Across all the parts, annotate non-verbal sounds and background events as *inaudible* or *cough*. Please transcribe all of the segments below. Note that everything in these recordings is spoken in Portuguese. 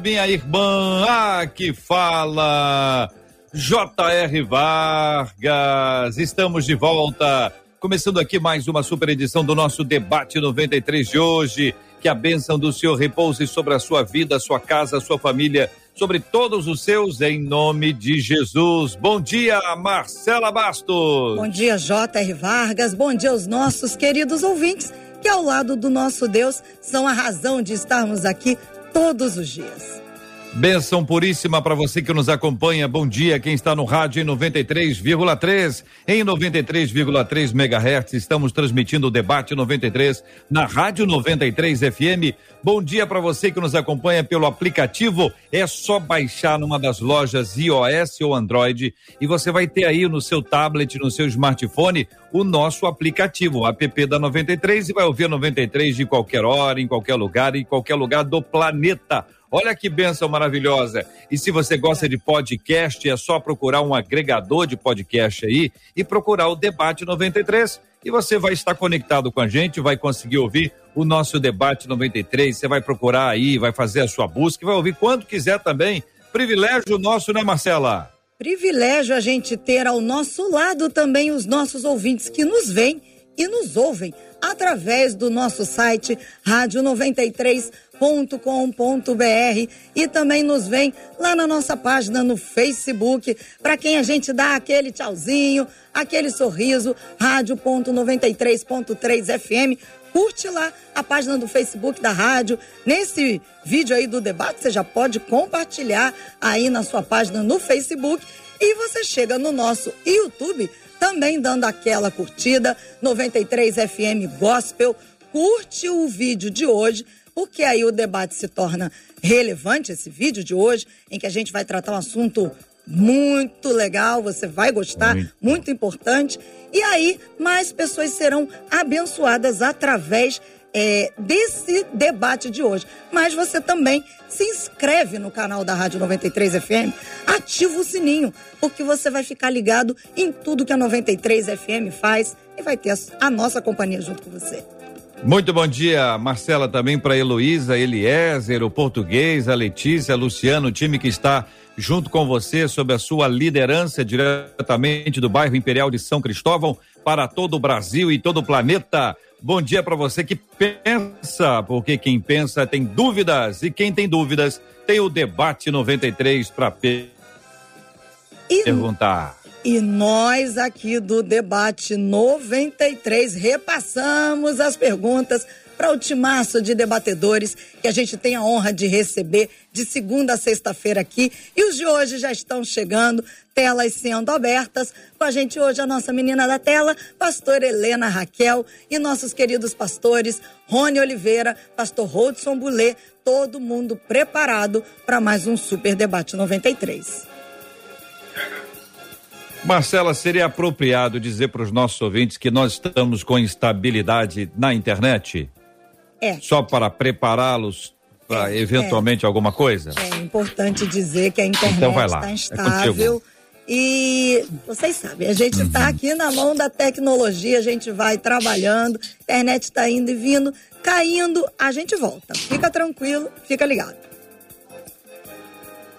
minha irmã. Aqui fala J.R. Vargas. Estamos de volta Começando aqui mais uma super edição do nosso debate 93 de hoje. Que a bênção do Senhor repouse sobre a sua vida, a sua casa, a sua família, sobre todos os seus, em nome de Jesus. Bom dia, Marcela Bastos. Bom dia, J.R. Vargas. Bom dia aos nossos queridos ouvintes, que ao lado do nosso Deus são a razão de estarmos aqui todos os dias. Benção puríssima para você que nos acompanha. Bom dia, quem está no rádio em 93,3. Em 93,3 MHz, estamos transmitindo o debate 93 na Rádio 93 FM. Bom dia para você que nos acompanha pelo aplicativo. É só baixar numa das lojas iOS ou Android e você vai ter aí no seu tablet, no seu smartphone, o nosso aplicativo, o app da 93 e vai ouvir a 93 de qualquer hora, em qualquer lugar, em qualquer lugar do planeta. Olha que benção maravilhosa. E se você gosta de podcast, é só procurar um agregador de podcast aí e procurar o Debate 93. E você vai estar conectado com a gente, vai conseguir ouvir o nosso Debate 93. Você vai procurar aí, vai fazer a sua busca, vai ouvir quando quiser também. Privilégio nosso, né, Marcela? Privilégio a gente ter ao nosso lado também os nossos ouvintes que nos veem e nos ouvem através do nosso site rádio 93.com.br e também nos vem lá na nossa página no Facebook, para quem a gente dá aquele tchauzinho, aquele sorriso, rádio.93.3 FM. Curte lá a página do Facebook da rádio. Nesse vídeo aí do debate, você já pode compartilhar aí na sua página no Facebook. E você chega no nosso YouTube também dando aquela curtida, 93 FM Gospel. Curte o vídeo de hoje, porque aí o debate se torna relevante, esse vídeo de hoje, em que a gente vai tratar um assunto muito legal, você vai gostar, muito, muito importante. E aí, mais pessoas serão abençoadas através é, desse debate de hoje. Mas você também se inscreve no canal da Rádio 93 FM, ativa o sininho, porque você vai ficar ligado em tudo que a 93 FM faz e vai ter a nossa companhia junto com você. Muito bom dia, Marcela, também para Heloísa, Eliezer, o português, a Letícia, a Luciano, o time que está junto com você sob a sua liderança diretamente do bairro Imperial de São Cristóvão para todo o Brasil e todo o planeta. Bom dia para você que pensa, porque quem pensa tem dúvidas e quem tem dúvidas tem o debate 93 para perguntar. E nós aqui do debate 93 repassamos as perguntas para o timaço de debatedores que a gente tem a honra de receber de segunda a sexta-feira aqui. E os de hoje já estão chegando, telas sendo abertas. Com a gente hoje a nossa menina da tela, pastor Helena Raquel e nossos queridos pastores Rony Oliveira, pastor Rodson Boulet, todo mundo preparado para mais um Super Debate 93. Marcela, seria apropriado dizer para os nossos ouvintes que nós estamos com instabilidade na internet? É. Só para prepará-los para é, eventualmente é. alguma coisa? É importante dizer que a internet então está é instável. É e vocês sabem, a gente está uhum. aqui na mão da tecnologia, a gente vai trabalhando, a internet está indo e vindo, caindo, a gente volta. Fica tranquilo, fica ligado.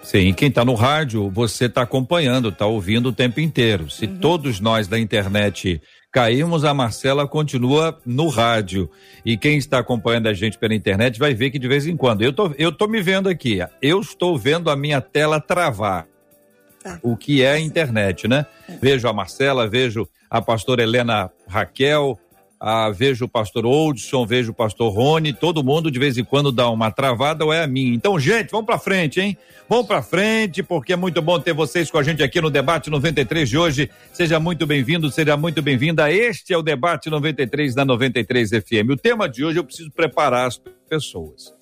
Sim, quem está no rádio, você está acompanhando, está ouvindo o tempo inteiro. Se uhum. todos nós da internet caímos, a Marcela continua no rádio. E quem está acompanhando a gente pela internet vai ver que de vez em quando. Eu tô, eu tô me vendo aqui. Eu estou vendo a minha tela travar. Tá. O que é a internet, né? É. Vejo a Marcela, vejo a pastora Helena Raquel, ah, vejo o pastor Oldson, vejo o pastor Rony, todo mundo de vez em quando dá uma travada ou é a minha. Então, gente, vamos para frente, hein? Vamos para frente, porque é muito bom ter vocês com a gente aqui no debate 93 de hoje. Seja muito bem-vindo, seja muito bem-vinda. Este é o debate 93 da 93 FM. O tema de hoje eu preciso preparar as pessoas.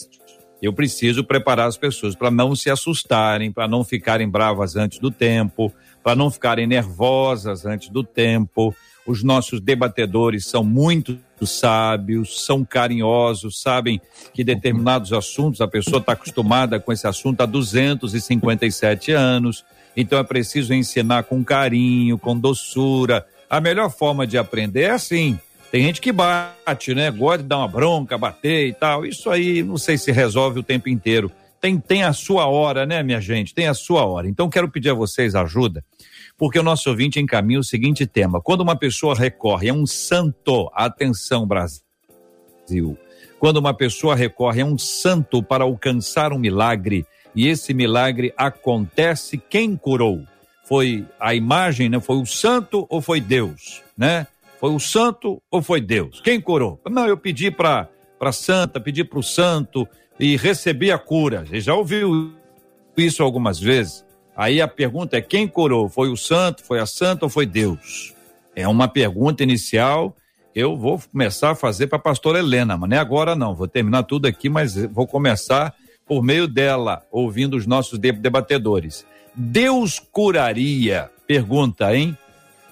Eu preciso preparar as pessoas para não se assustarem, para não ficarem bravas antes do tempo, para não ficarem nervosas antes do tempo. Os nossos debatedores são muito sábios, são carinhosos, sabem que determinados assuntos a pessoa está acostumada com esse assunto há 257 anos. Então é preciso ensinar com carinho, com doçura. A melhor forma de aprender é assim. Tem gente que bate, né? Gosta de dar uma bronca, bater e tal. Isso aí não sei se resolve o tempo inteiro. Tem, tem a sua hora, né, minha gente? Tem a sua hora. Então quero pedir a vocês ajuda porque o nosso ouvinte encaminha o seguinte tema: quando uma pessoa recorre a um santo, atenção Brasil, quando uma pessoa recorre a um santo para alcançar um milagre e esse milagre acontece, quem curou? Foi a imagem, né? Foi o santo ou foi Deus, né? Foi o santo ou foi Deus? Quem curou? Não, eu pedi para para santa, pedi para o santo e recebi a cura. Você já ouviu isso algumas vezes? Aí a pergunta é: quem curou? Foi o santo, foi a santa ou foi Deus? É uma pergunta inicial. Eu vou começar a fazer para a pastora Helena, mas é agora não. Vou terminar tudo aqui, mas vou começar por meio dela, ouvindo os nossos debatedores. Deus curaria? Pergunta, hein?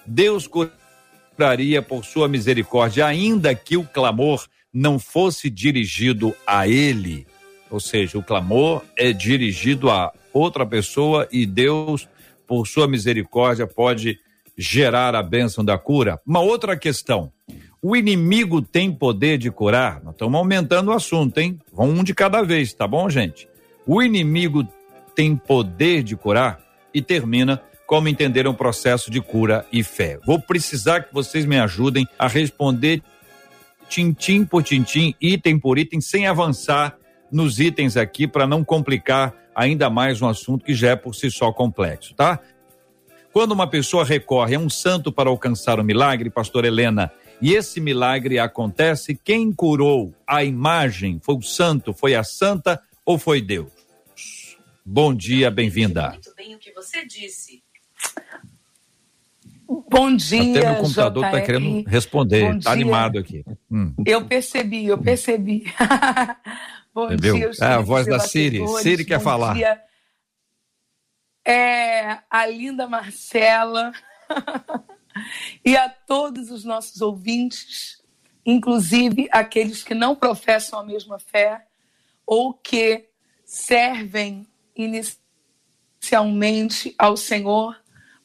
Deus curaria por sua misericórdia, ainda que o clamor não fosse dirigido a ele. Ou seja, o clamor é dirigido a outra pessoa e Deus, por sua misericórdia, pode gerar a bênção da cura. Uma outra questão. O inimigo tem poder de curar? Nós estamos aumentando o assunto, hein? Vamos um de cada vez, tá bom, gente? O inimigo tem poder de curar? E termina como entender um processo de cura e fé. Vou precisar que vocês me ajudem a responder tintim por tintim, item por item, sem avançar nos itens aqui para não complicar ainda mais um assunto que já é por si só complexo, tá? Quando uma pessoa recorre a um santo para alcançar o um milagre, pastor Helena, e esse milagre acontece, quem curou a imagem? Foi o santo, foi a santa ou foi Deus? Bom dia, bem-vinda. Muito bem o que você disse. Bom dia, Até meu computador está querendo responder, está animado aqui. Hum. Eu percebi, eu percebi. *laughs* Bom Entendeu? dia, É a voz da Siri. Siri quer falar. Dia. É, a linda Marcela *laughs* e a todos os nossos ouvintes, inclusive aqueles que não professam a mesma fé ou que servem inicialmente ao Senhor,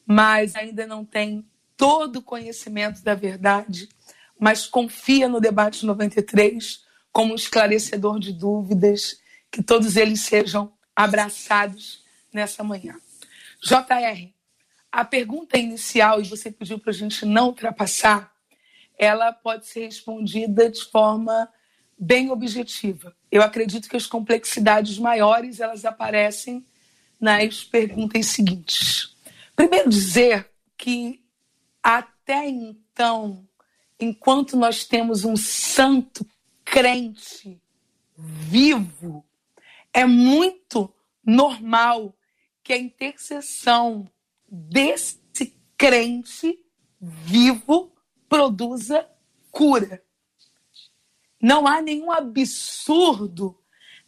mas ainda não têm todo o conhecimento da verdade, mas confia no debate 93 como um esclarecedor de dúvidas, que todos eles sejam abraçados nessa manhã. JR, a pergunta inicial, e você pediu para a gente não ultrapassar, ela pode ser respondida de forma bem objetiva. Eu acredito que as complexidades maiores elas aparecem nas perguntas seguintes. Primeiro dizer que até então, enquanto nós temos um santo crente vivo, é muito normal que a intercessão desse crente vivo produza cura. Não há nenhum absurdo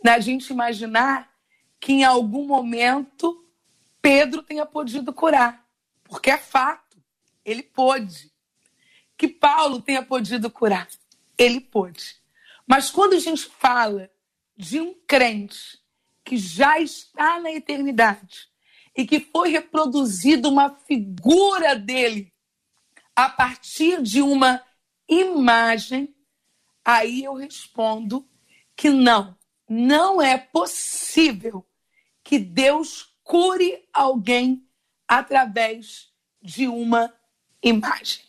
na gente imaginar que em algum momento Pedro tenha podido curar, porque é fato, ele pôde. Que Paulo tenha podido curar, ele pôde. Mas quando a gente fala de um crente que já está na eternidade e que foi reproduzida uma figura dele a partir de uma imagem, aí eu respondo que não, não é possível que Deus cure alguém através de uma imagem.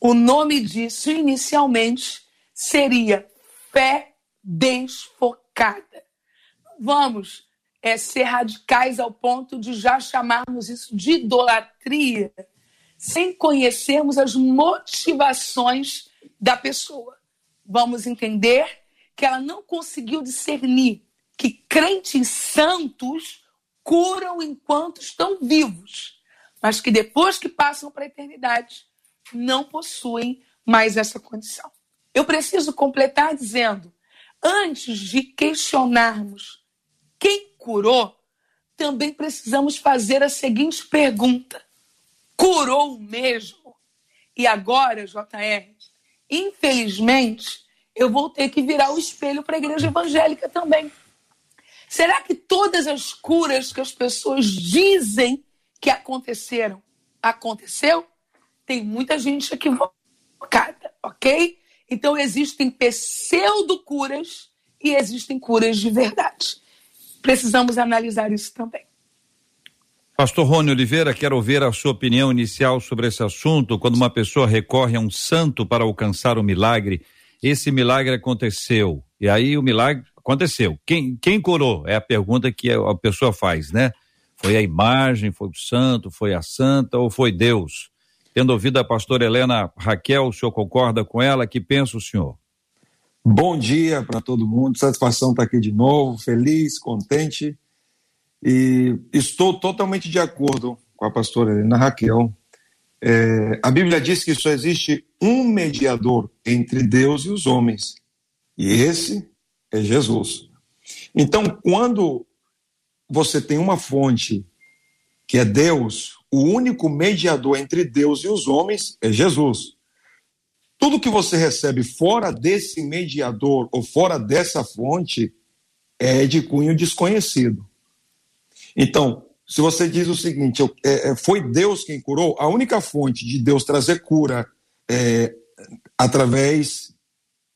O nome disso inicialmente seria fé desfocada. Vamos é, ser radicais ao ponto de já chamarmos isso de idolatria, sem conhecermos as motivações da pessoa. Vamos entender que ela não conseguiu discernir que crentes santos curam enquanto estão vivos, mas que depois que passam para a eternidade não possuem mais essa condição. Eu preciso completar dizendo: antes de questionarmos quem curou, também precisamos fazer a seguinte pergunta: curou mesmo? E agora, JR, infelizmente, eu vou ter que virar o espelho para a igreja evangélica também. Será que todas as curas que as pessoas dizem que aconteceram, aconteceu? Tem muita gente equivocada, ok? Então existem pseudo-curas e existem curas de verdade. Precisamos analisar isso também. Pastor Rony Oliveira, quero ouvir a sua opinião inicial sobre esse assunto. Quando uma pessoa recorre a um santo para alcançar o milagre, esse milagre aconteceu. E aí o milagre aconteceu. Quem, quem curou? É a pergunta que a pessoa faz, né? Foi a imagem, foi o santo, foi a santa ou foi Deus? Tendo ouvido a pastora Helena Raquel, o senhor concorda com ela? Que pensa o senhor? Bom dia para todo mundo, satisfação estar aqui de novo, feliz, contente. E estou totalmente de acordo com a pastora Helena Raquel. É, a Bíblia diz que só existe um mediador entre Deus e os homens, e esse é Jesus. Então, quando você tem uma fonte que é Deus, o único mediador entre Deus e os homens é Jesus. Tudo que você recebe fora desse mediador ou fora dessa fonte é de cunho desconhecido. Então, se você diz o seguinte, é, é, foi Deus quem curou, a única fonte de Deus trazer cura é, através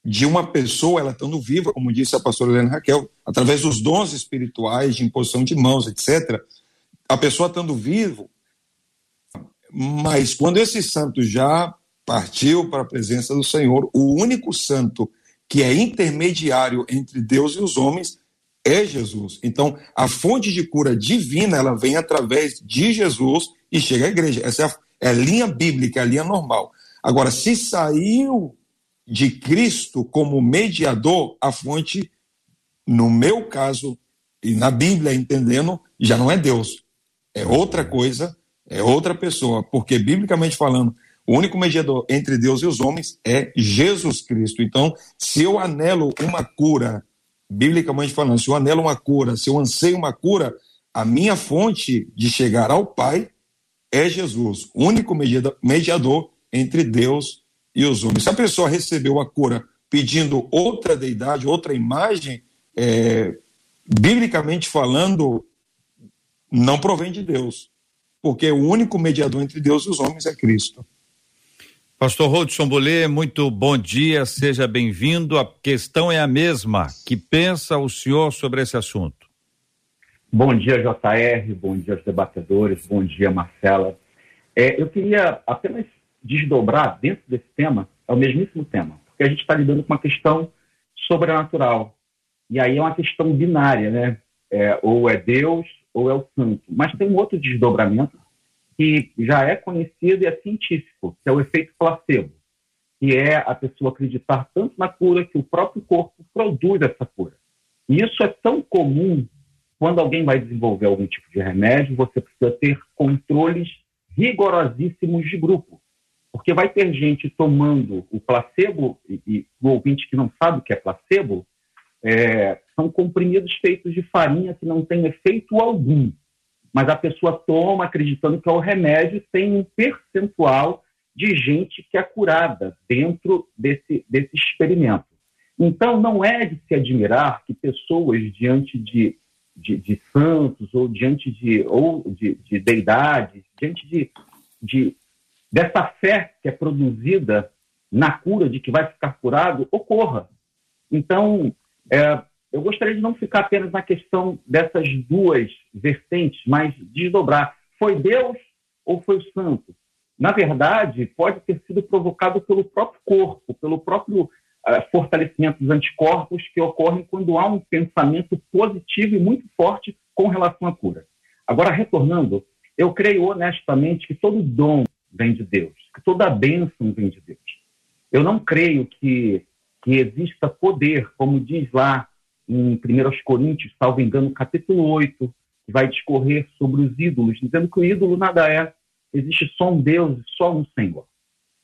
de uma pessoa, ela estando viva, como disse a pastora Helena Raquel, através dos dons espirituais, de imposição de mãos, etc., a pessoa estando vivo, mas quando esse santo já partiu para a presença do Senhor, o único santo que é intermediário entre Deus e os homens é Jesus. Então, a fonte de cura divina, ela vem através de Jesus e chega à igreja. Essa é a, é a linha bíblica, é a linha normal. Agora, se saiu de Cristo como mediador, a fonte, no meu caso, e na Bíblia, entendendo, já não é Deus. É outra coisa, é outra pessoa. Porque, biblicamente falando, o único mediador entre Deus e os homens é Jesus Cristo. Então, se eu anelo uma cura, biblicamente falando, se eu anelo uma cura, se eu anseio uma cura, a minha fonte de chegar ao Pai é Jesus, único mediador entre Deus e os homens. Se a pessoa recebeu a cura pedindo outra deidade, outra imagem, é, biblicamente falando, não provém de Deus, porque o único mediador entre Deus e os homens é Cristo. Pastor Rodson Bolê, muito bom dia, seja bem-vindo. A questão é a mesma. Que pensa o senhor sobre esse assunto? Bom dia, JR, bom dia aos debatedores, bom dia, Marcela. É, eu queria apenas desdobrar dentro desse tema, é o mesmíssimo tema, porque a gente está lidando com uma questão sobrenatural. E aí é uma questão binária, né? É, ou é Deus ou é o santo. Mas tem um outro desdobramento que já é conhecido e é científico, que é o efeito placebo, que é a pessoa acreditar tanto na cura que o próprio corpo produz essa cura. E isso é tão comum quando alguém vai desenvolver algum tipo de remédio, você precisa ter controles rigorosíssimos de grupo. Porque vai ter gente tomando o placebo, e, e o ouvinte que não sabe o que é placebo, é, são comprimidos feitos de farinha que não tem efeito algum mas a pessoa toma acreditando que é o remédio, tem um percentual de gente que é curada dentro desse, desse experimento. Então, não é de se admirar que pessoas diante de, de, de santos ou diante de, ou de, de deidades, diante de, de, dessa fé que é produzida na cura, de que vai ficar curado, ocorra. Então, é, eu gostaria de não ficar apenas na questão dessas duas vertentes, mas desdobrar. Foi Deus ou foi o santo? Na verdade, pode ter sido provocado pelo próprio corpo, pelo próprio uh, fortalecimento dos anticorpos que ocorrem quando há um pensamento positivo e muito forte com relação à cura. Agora, retornando, eu creio honestamente que todo dom vem de Deus, que toda bênção vem de Deus. Eu não creio que, que exista poder, como diz lá em 1 Coríntios, salvo engano, capítulo 8, que vai discorrer sobre os ídolos, dizendo que o ídolo nada é, existe só um Deus e só um Senhor.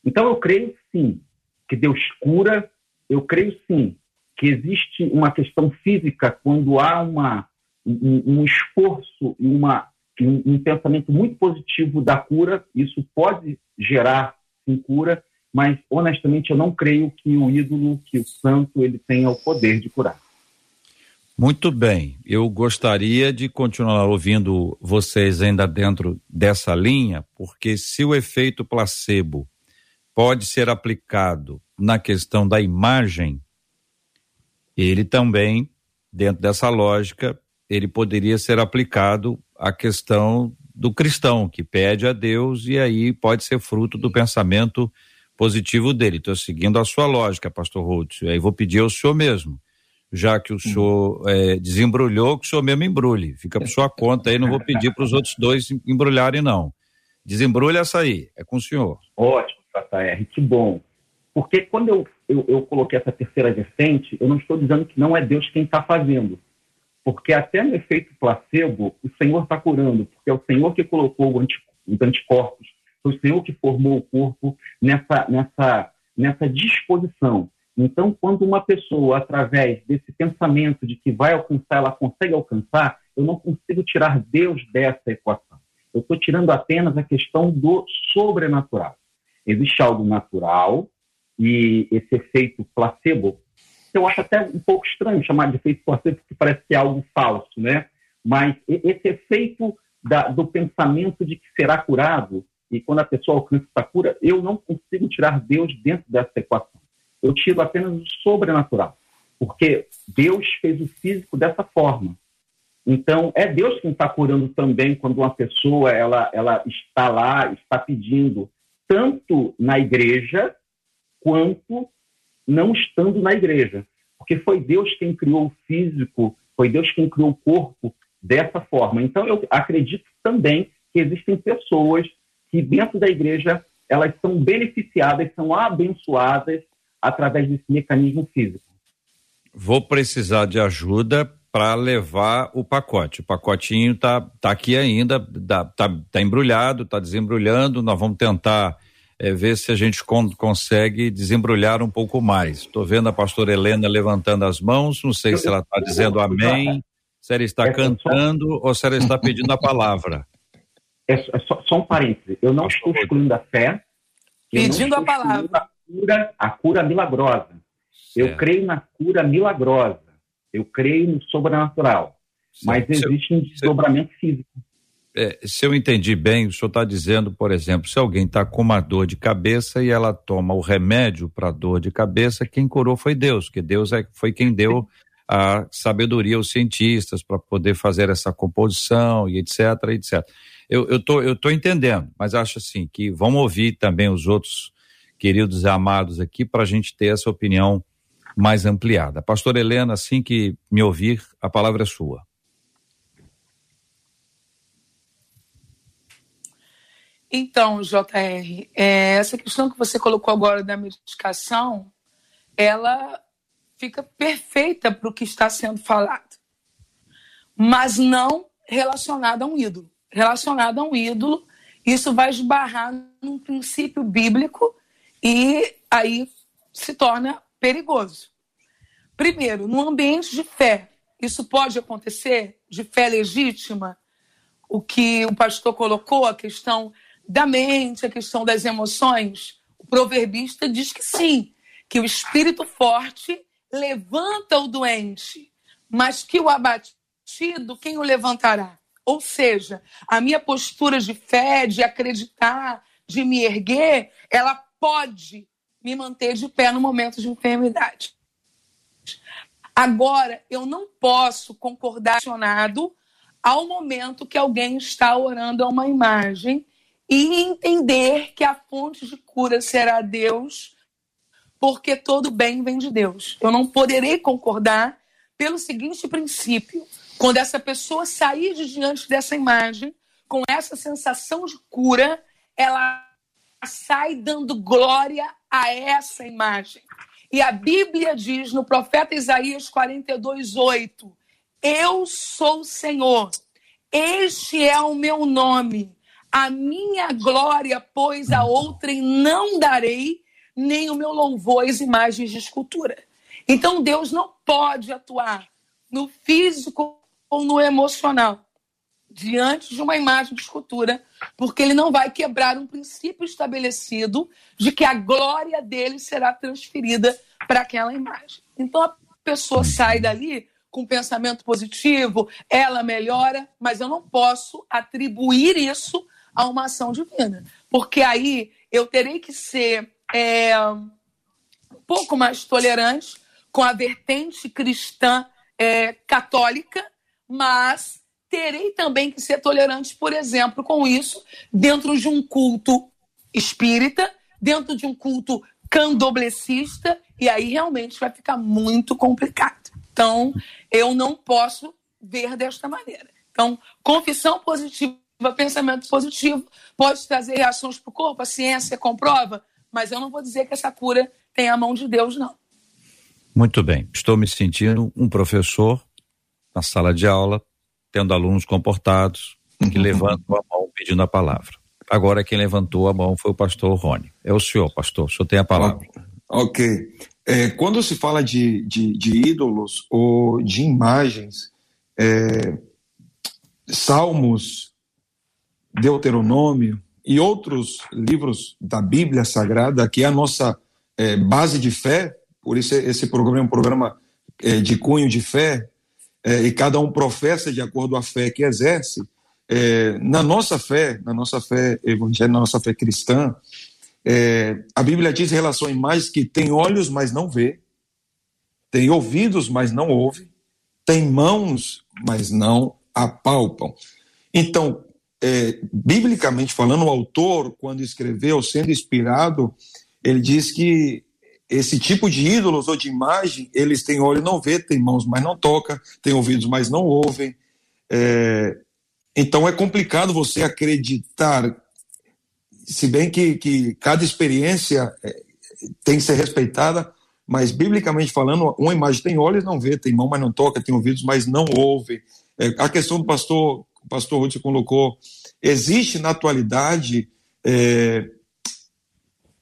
Então eu creio sim que Deus cura, eu creio sim que existe uma questão física quando há uma, um, um esforço e uma, um, um, pensamento muito positivo da cura. Isso pode gerar sim, cura, mas honestamente eu não creio que o ídolo, que o santo, ele tenha o poder de curar. Muito bem, eu gostaria de continuar ouvindo vocês ainda dentro dessa linha, porque se o efeito placebo pode ser aplicado na questão da imagem, ele também, dentro dessa lógica, ele poderia ser aplicado à questão do cristão, que pede a Deus e aí pode ser fruto do pensamento positivo dele. Estou seguindo a sua lógica, pastor Ruth. Aí vou pedir ao senhor mesmo já que o senhor é, desembrulhou, que o senhor mesmo embrulhe. Fica por sua conta aí, não vou pedir para os outros dois embrulharem, não. Desembrulha essa aí, é com o senhor. Ótimo, JR, que bom. Porque quando eu, eu, eu coloquei essa terceira vertente, eu não estou dizendo que não é Deus quem está fazendo. Porque até no efeito placebo, o Senhor está curando, porque é o Senhor que colocou os anticorpos, foi o Senhor que formou o corpo nessa, nessa, nessa disposição. Então, quando uma pessoa, através desse pensamento de que vai alcançar, ela consegue alcançar, eu não consigo tirar Deus dessa equação. Eu estou tirando apenas a questão do sobrenatural. Existe algo natural e esse efeito placebo, eu acho até um pouco estranho chamar de efeito placebo, porque parece que é algo falso, né? Mas esse efeito da, do pensamento de que será curado, e quando a pessoa alcança essa cura, eu não consigo tirar Deus dentro dessa equação eu tiro apenas o sobrenatural, porque Deus fez o físico dessa forma. Então, é Deus quem está curando também quando uma pessoa ela, ela está lá, está pedindo, tanto na igreja, quanto não estando na igreja. Porque foi Deus quem criou o físico, foi Deus quem criou o corpo dessa forma. Então, eu acredito também que existem pessoas que dentro da igreja elas são beneficiadas, são abençoadas através desse mecanismo físico. Vou precisar de ajuda para levar o pacote. O pacotinho tá, tá aqui ainda, tá, tá, tá embrulhado, tá desembrulhando. Nós vamos tentar é, ver se a gente con consegue desembrulhar um pouco mais. Estou vendo a pastora Helena levantando as mãos, não sei se ela está dizendo amém, se ela está é cantando ou se ela está pedindo a palavra. É só, só um parêntese, eu não estou excluindo a fé. Pedindo a palavra cura, a cura milagrosa. Eu creio na cura milagrosa. Eu creio no sobrenatural. Certo. Mas existe um desdobramento físico. É, se eu entendi bem, o senhor está dizendo, por exemplo, se alguém está com uma dor de cabeça e ela toma o remédio para dor de cabeça, quem curou foi Deus, que Deus é, foi quem deu a sabedoria aos cientistas para poder fazer essa composição e etc, etc. Eu, eu, tô, eu tô entendendo, mas acho assim que vamos ouvir também os outros queridos e amados aqui, para a gente ter essa opinião mais ampliada. Pastor Helena, assim que me ouvir, a palavra é sua. Então, JR, é, essa questão que você colocou agora da medicação, ela fica perfeita para o que está sendo falado, mas não relacionada a um ídolo. Relacionada a um ídolo, isso vai esbarrar num princípio bíblico e aí se torna perigoso. Primeiro, no ambiente de fé, isso pode acontecer, de fé legítima, o que o pastor colocou, a questão da mente, a questão das emoções. O proverbista diz que sim, que o espírito forte levanta o doente, mas que o abatido, quem o levantará? Ou seja, a minha postura de fé, de acreditar, de me erguer, ela pode me manter de pé no momento de enfermidade. Agora, eu não posso concordar ao momento que alguém está orando a uma imagem e entender que a fonte de cura será Deus, porque todo bem vem de Deus. Eu não poderei concordar pelo seguinte princípio: quando essa pessoa sair de diante dessa imagem com essa sensação de cura, ela sai dando glória a essa imagem. E a Bíblia diz no profeta Isaías 42, 8: Eu sou o Senhor, este é o meu nome, a minha glória, pois a outrem não darei, nem o meu louvor às imagens de escultura. Então Deus não pode atuar no físico ou no emocional diante de uma imagem de escultura, porque ele não vai quebrar um princípio estabelecido de que a glória dele será transferida para aquela imagem. Então a pessoa sai dali com pensamento positivo, ela melhora, mas eu não posso atribuir isso a uma ação divina, porque aí eu terei que ser é, um pouco mais tolerante com a vertente cristã é, católica, mas terei também que ser tolerante, por exemplo, com isso, dentro de um culto espírita, dentro de um culto candoblecista, e aí realmente vai ficar muito complicado. Então, eu não posso ver desta maneira. Então, confissão positiva, pensamento positivo, pode trazer reações para o corpo, a ciência comprova, mas eu não vou dizer que essa cura tem a mão de Deus, não. Muito bem. Estou me sentindo um professor na sala de aula, tendo alunos comportados que levantam a mão pedindo a palavra. Agora quem levantou a mão foi o pastor Rony. É o senhor, pastor. O senhor tem a palavra. Ok. É, quando se fala de, de, de, ídolos ou de imagens, é, Salmos, Deuteronômio e outros livros da Bíblia Sagrada, que é a nossa é, base de fé, por isso esse programa é um programa é, de cunho de fé, é, e cada um professa de acordo a fé que exerce, é, na nossa fé, na nossa fé evangélica, na nossa fé cristã, é, a Bíblia diz em relação a imagens que tem olhos, mas não vê, tem ouvidos, mas não ouve, tem mãos, mas não apalpam. Então, é, biblicamente falando, o autor, quando escreveu, sendo inspirado, ele diz que esse tipo de ídolos ou de imagem, eles têm olho não vê, têm mãos, mas não toca, têm ouvidos, mas não ouvem. É, então é complicado você acreditar, se bem que, que cada experiência é, tem que ser respeitada, mas biblicamente falando, uma imagem tem olhos, não vê, tem mão, mas não toca, tem ouvidos, mas não ouve. É, a questão do pastor, o pastor Ruth colocou, existe na atualidade é,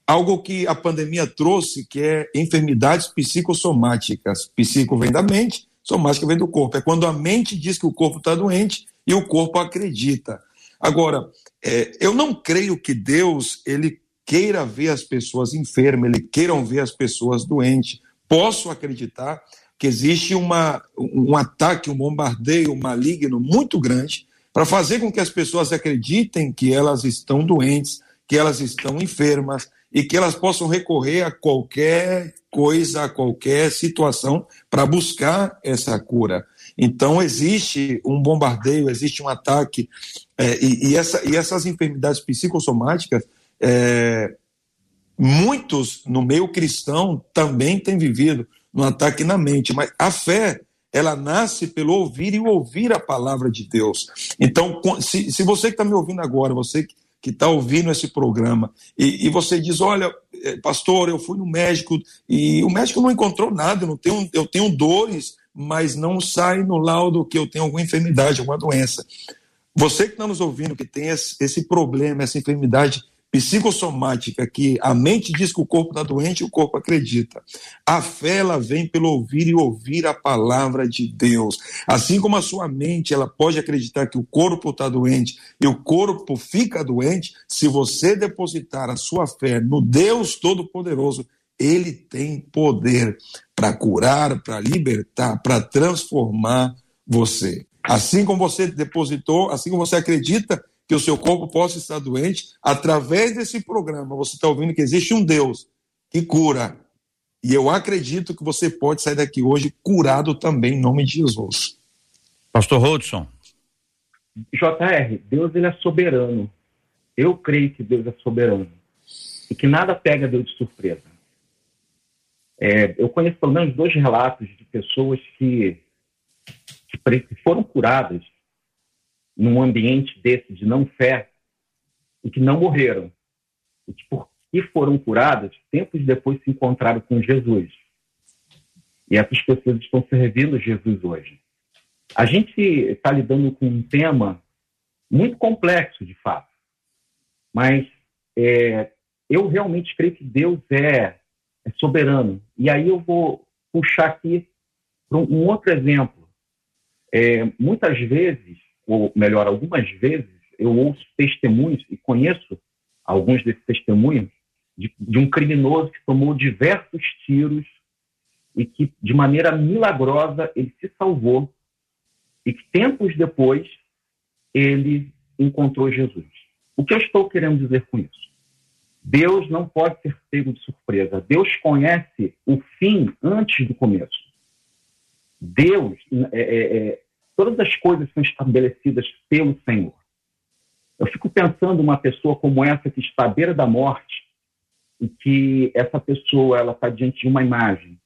algo que a pandemia trouxe, que é enfermidades psicossomáticas. Psico vem da mente, somática vem do corpo. É quando a mente diz que o corpo está doente e o corpo acredita. Agora, é, eu não creio que Deus ele queira ver as pessoas enfermas, ele queira ver as pessoas doentes. Posso acreditar que existe uma, um ataque, um bombardeio maligno muito grande para fazer com que as pessoas acreditem que elas estão doentes, que elas estão enfermas, e que elas possam recorrer a qualquer coisa, a qualquer situação para buscar essa cura. Então, existe um bombardeio, existe um ataque, é, e, e, essa, e, essas enfermidades psicossomáticas, é, muitos no meio cristão também têm vivido no ataque na mente, mas a fé ela nasce pelo ouvir e ouvir a palavra de Deus. Então, se, se você que está me ouvindo agora, você que que está ouvindo esse programa e, e, você diz: Olha, eh, pastor, eu fui no médico e o médico não encontrou nada, eu, não tenho, eu tenho dores, mas não sai no laudo que eu tenho alguma enfermidade, alguma doença. Você que está nos ouvindo, que tem esse, esse problema, essa enfermidade, psicossomática, que a mente diz que o corpo está doente o corpo acredita. A fé ela vem pelo ouvir e ouvir a palavra de Deus. Assim como a sua mente ela pode acreditar que o corpo está doente e o corpo fica doente, se você depositar a sua fé no Deus Todo-Poderoso, ele tem poder para curar, para libertar, para transformar você. Assim como você depositou, assim como você acredita que o seu corpo possa estar doente, através desse programa você está ouvindo que existe um Deus que cura. E eu acredito que você pode sair daqui hoje curado também, em nome de Jesus. Pastor Rodson. JR, Deus ele é soberano. Eu creio que Deus é soberano. E que nada pega Deus de surpresa. É, eu conheço pelo menos dois relatos de pessoas que, que foram curadas num ambiente desse de não fé e que não morreram. E que, porque foram curadas, tempos depois se encontraram com Jesus. E essas pessoas estão servindo Jesus hoje. A gente está lidando com um tema muito complexo, de fato. Mas é, eu realmente creio que Deus é, é soberano. E aí eu vou puxar aqui um, outro exemplo. é, muitas vezes, ou melhor, algumas vezes, eu ouço testemunhos e conheço alguns desses testemunhos de, de um criminoso que tomou diversos tiros e que, de maneira milagrosa, ele se salvou e que tempos depois ele encontrou Jesus. O que eu estou querendo dizer com isso? Deus não pode ser pego de surpresa. Deus conhece o fim antes do começo. Deus, é, é, é, todas as coisas são estabelecidas pelo Senhor. Eu fico pensando uma pessoa como essa que está à beira da morte e que essa pessoa ela está diante de uma imagem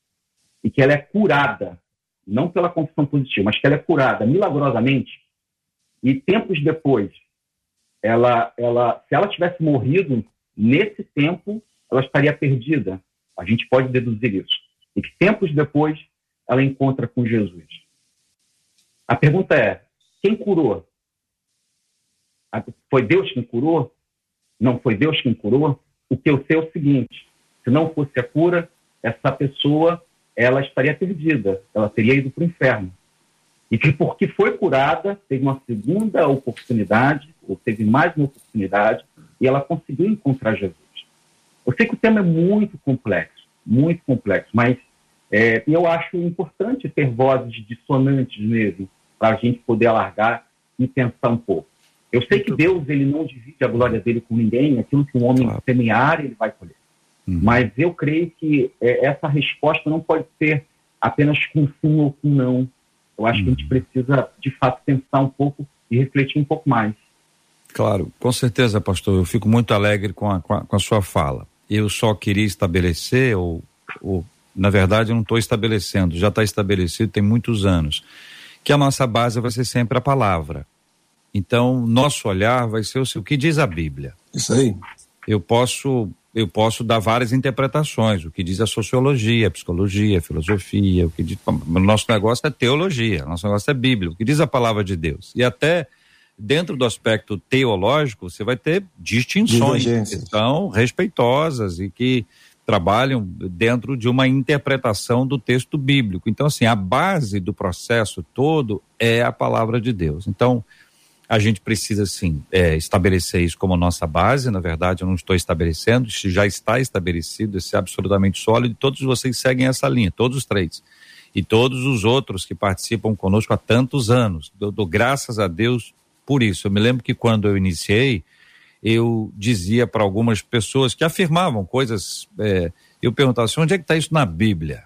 e que ela é curada, não pela confissão positiva, mas que ela é curada milagrosamente e tempos depois, ela, ela, se ela tivesse morrido nesse tempo, ela estaria perdida. A gente pode deduzir isso. E que tempos depois ela encontra com Jesus. A pergunta é: quem curou? Foi Deus quem curou? Não foi Deus quem curou? O que eu sei é o seguinte: se não fosse a cura, essa pessoa ela estaria perdida, ela teria ido para o inferno. E que porque foi curada, teve uma segunda oportunidade, ou teve mais uma oportunidade, e ela conseguiu encontrar Jesus. Eu sei que o tema é muito complexo, muito complexo, mas é, eu acho importante ter vozes dissonantes mesmo, para a gente poder alargar e pensar um pouco. Eu sei que Deus ele não divide a glória dele com ninguém, aquilo que um homem claro. semear, ele vai colher. Uhum. Mas eu creio que é, essa resposta não pode ser apenas com sim ou com não. Eu acho uhum. que a gente uhum. precisa, de fato, pensar um pouco e refletir um pouco mais. Claro, com certeza, pastor. Eu fico muito alegre com a, com a, com a sua fala. Eu só queria estabelecer, ou, ou na verdade, eu não estou estabelecendo, já está estabelecido tem muitos anos, que a nossa base vai ser sempre a palavra. Então, nosso olhar vai ser o, o que diz a Bíblia. Isso aí. Eu posso eu posso dar várias interpretações, o que diz a sociologia, a psicologia, a filosofia, o que diz. O nosso negócio é teologia, nosso negócio é Bíblia, o que diz a palavra de Deus. E até dentro do aspecto teológico, você vai ter distinções que são respeitosas e que trabalham dentro de uma interpretação do texto bíblico. Então, assim, a base do processo todo é a palavra de Deus. Então, a gente precisa, sim, é, estabelecer isso como nossa base. Na verdade, eu não estou estabelecendo, isso já está estabelecido, isso é absolutamente sólido. Todos vocês seguem essa linha, todos os três. E todos os outros que participam conosco há tantos anos. Dou, dou graças a Deus por isso. Eu me lembro que quando eu iniciei, eu dizia para algumas pessoas que afirmavam coisas. É, eu perguntava assim: onde é que está isso na Bíblia?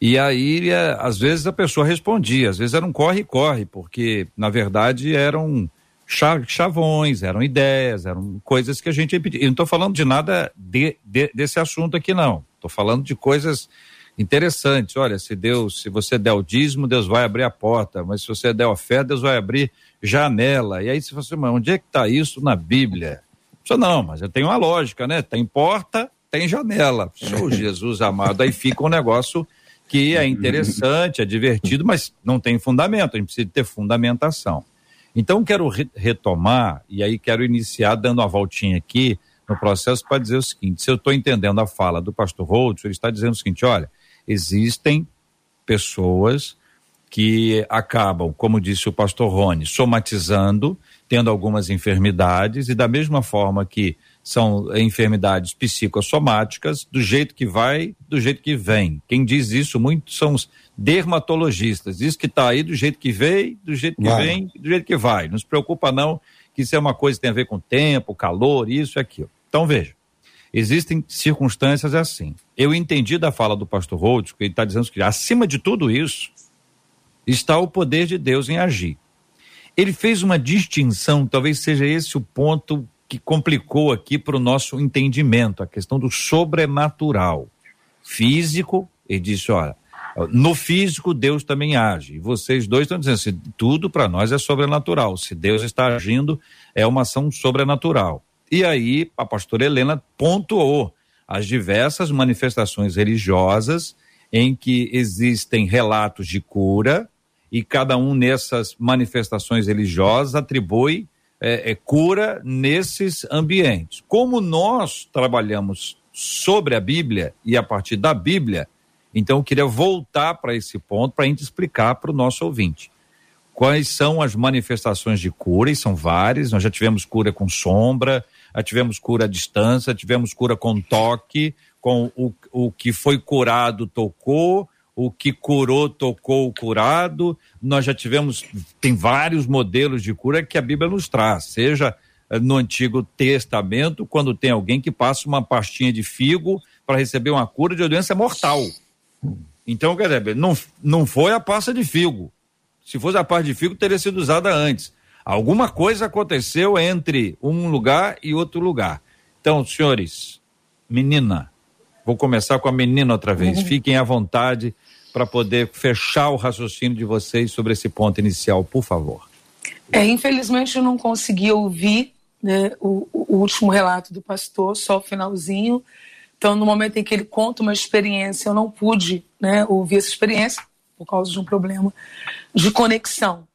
E aí, é, às vezes, a pessoa respondia, às vezes era um corre-corre, porque, na verdade, eram chavões, eram ideias, eram coisas que a gente repetia. Eu não estou falando de nada de, de, desse assunto aqui, não. Estou falando de coisas interessantes. Olha, se Deus, se você der o dízimo, Deus vai abrir a porta, mas se você der oferta, Deus vai abrir janela. E aí você fala assim, mas onde é que está isso na Bíblia? Você não, mas eu tenho uma lógica, né? Tem porta, tem janela. Sou *laughs* Jesus amado, aí fica um negócio que é interessante, é divertido, mas não tem fundamento, a gente precisa ter fundamentação. Então, quero re retomar, e aí quero iniciar dando uma voltinha aqui no processo para dizer o seguinte: se eu estou entendendo a fala do pastor Holtz, ele está dizendo o seguinte: olha, existem pessoas que acabam, como disse o pastor Rony, somatizando, tendo algumas enfermidades, e da mesma forma que são enfermidades psicossomáticas, do jeito que vai, do jeito que vem. Quem diz isso muito são os dermatologistas. Diz que está aí do jeito que veio, do jeito que vai. vem, do jeito que vai. Não se preocupa não que isso é uma coisa que tem a ver com tempo, calor, isso e aquilo. Então veja, existem circunstâncias assim. Eu entendi da fala do pastor Rhodes, que ele está dizendo que acima de tudo isso está o poder de Deus em agir. Ele fez uma distinção, talvez seja esse o ponto que complicou aqui para o nosso entendimento, a questão do sobrenatural. Físico, ele disse: olha, no físico Deus também age. E vocês dois estão dizendo assim: tudo para nós é sobrenatural. Se Deus está agindo, é uma ação sobrenatural. E aí a pastora Helena pontuou as diversas manifestações religiosas em que existem relatos de cura, e cada um nessas manifestações religiosas atribui é, é, cura nesses ambientes. Como nós trabalhamos sobre a Bíblia e a partir da Bíblia, Então, eu queria voltar para esse ponto para a gente explicar para o nosso ouvinte quais são as manifestações de cura, e são várias. Nós já tivemos cura com sombra, já tivemos cura à distância, tivemos cura com toque, com o, o que foi curado tocou, o que curou tocou o curado. Nós já tivemos, tem vários modelos de cura que a Bíblia nos traz, seja eh, no Antigo Testamento, quando tem alguém que passa uma pastinha de figo para receber uma cura de uma doença mortal. Então, quer dizer, não, não foi a pasta de figo. Se fosse a pasta de figo, teria sido usada antes. Alguma coisa aconteceu entre um lugar e outro lugar. Então, senhores, menina, vou começar com a menina outra vez. *laughs* Fiquem à vontade para poder fechar o raciocínio de vocês sobre esse ponto inicial, por favor. É, infelizmente eu não consegui ouvir né, o, o, último relato do pastor, só o finalzinho. Então, no momento em que ele conta uma experiência, eu não pude né, ouvir essa experiência por causa de um problema de conexão.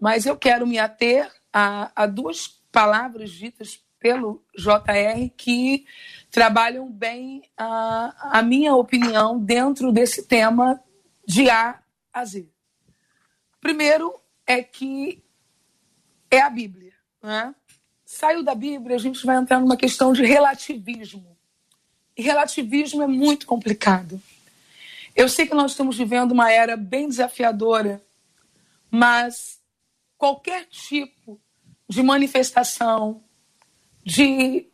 Mas eu quero me ater a, a duas palavras ditas pelo JR que trabalham bem a, a minha opinião dentro desse tema de A a Z. Primeiro é que é a Bíblia. Né? Saiu da Bíblia, a gente vai entrar numa questão de relativismo. E relativismo é muito complicado. Eu sei que nós estamos vivendo uma era bem desafiadora, mas qualquer tipo de manifestação, de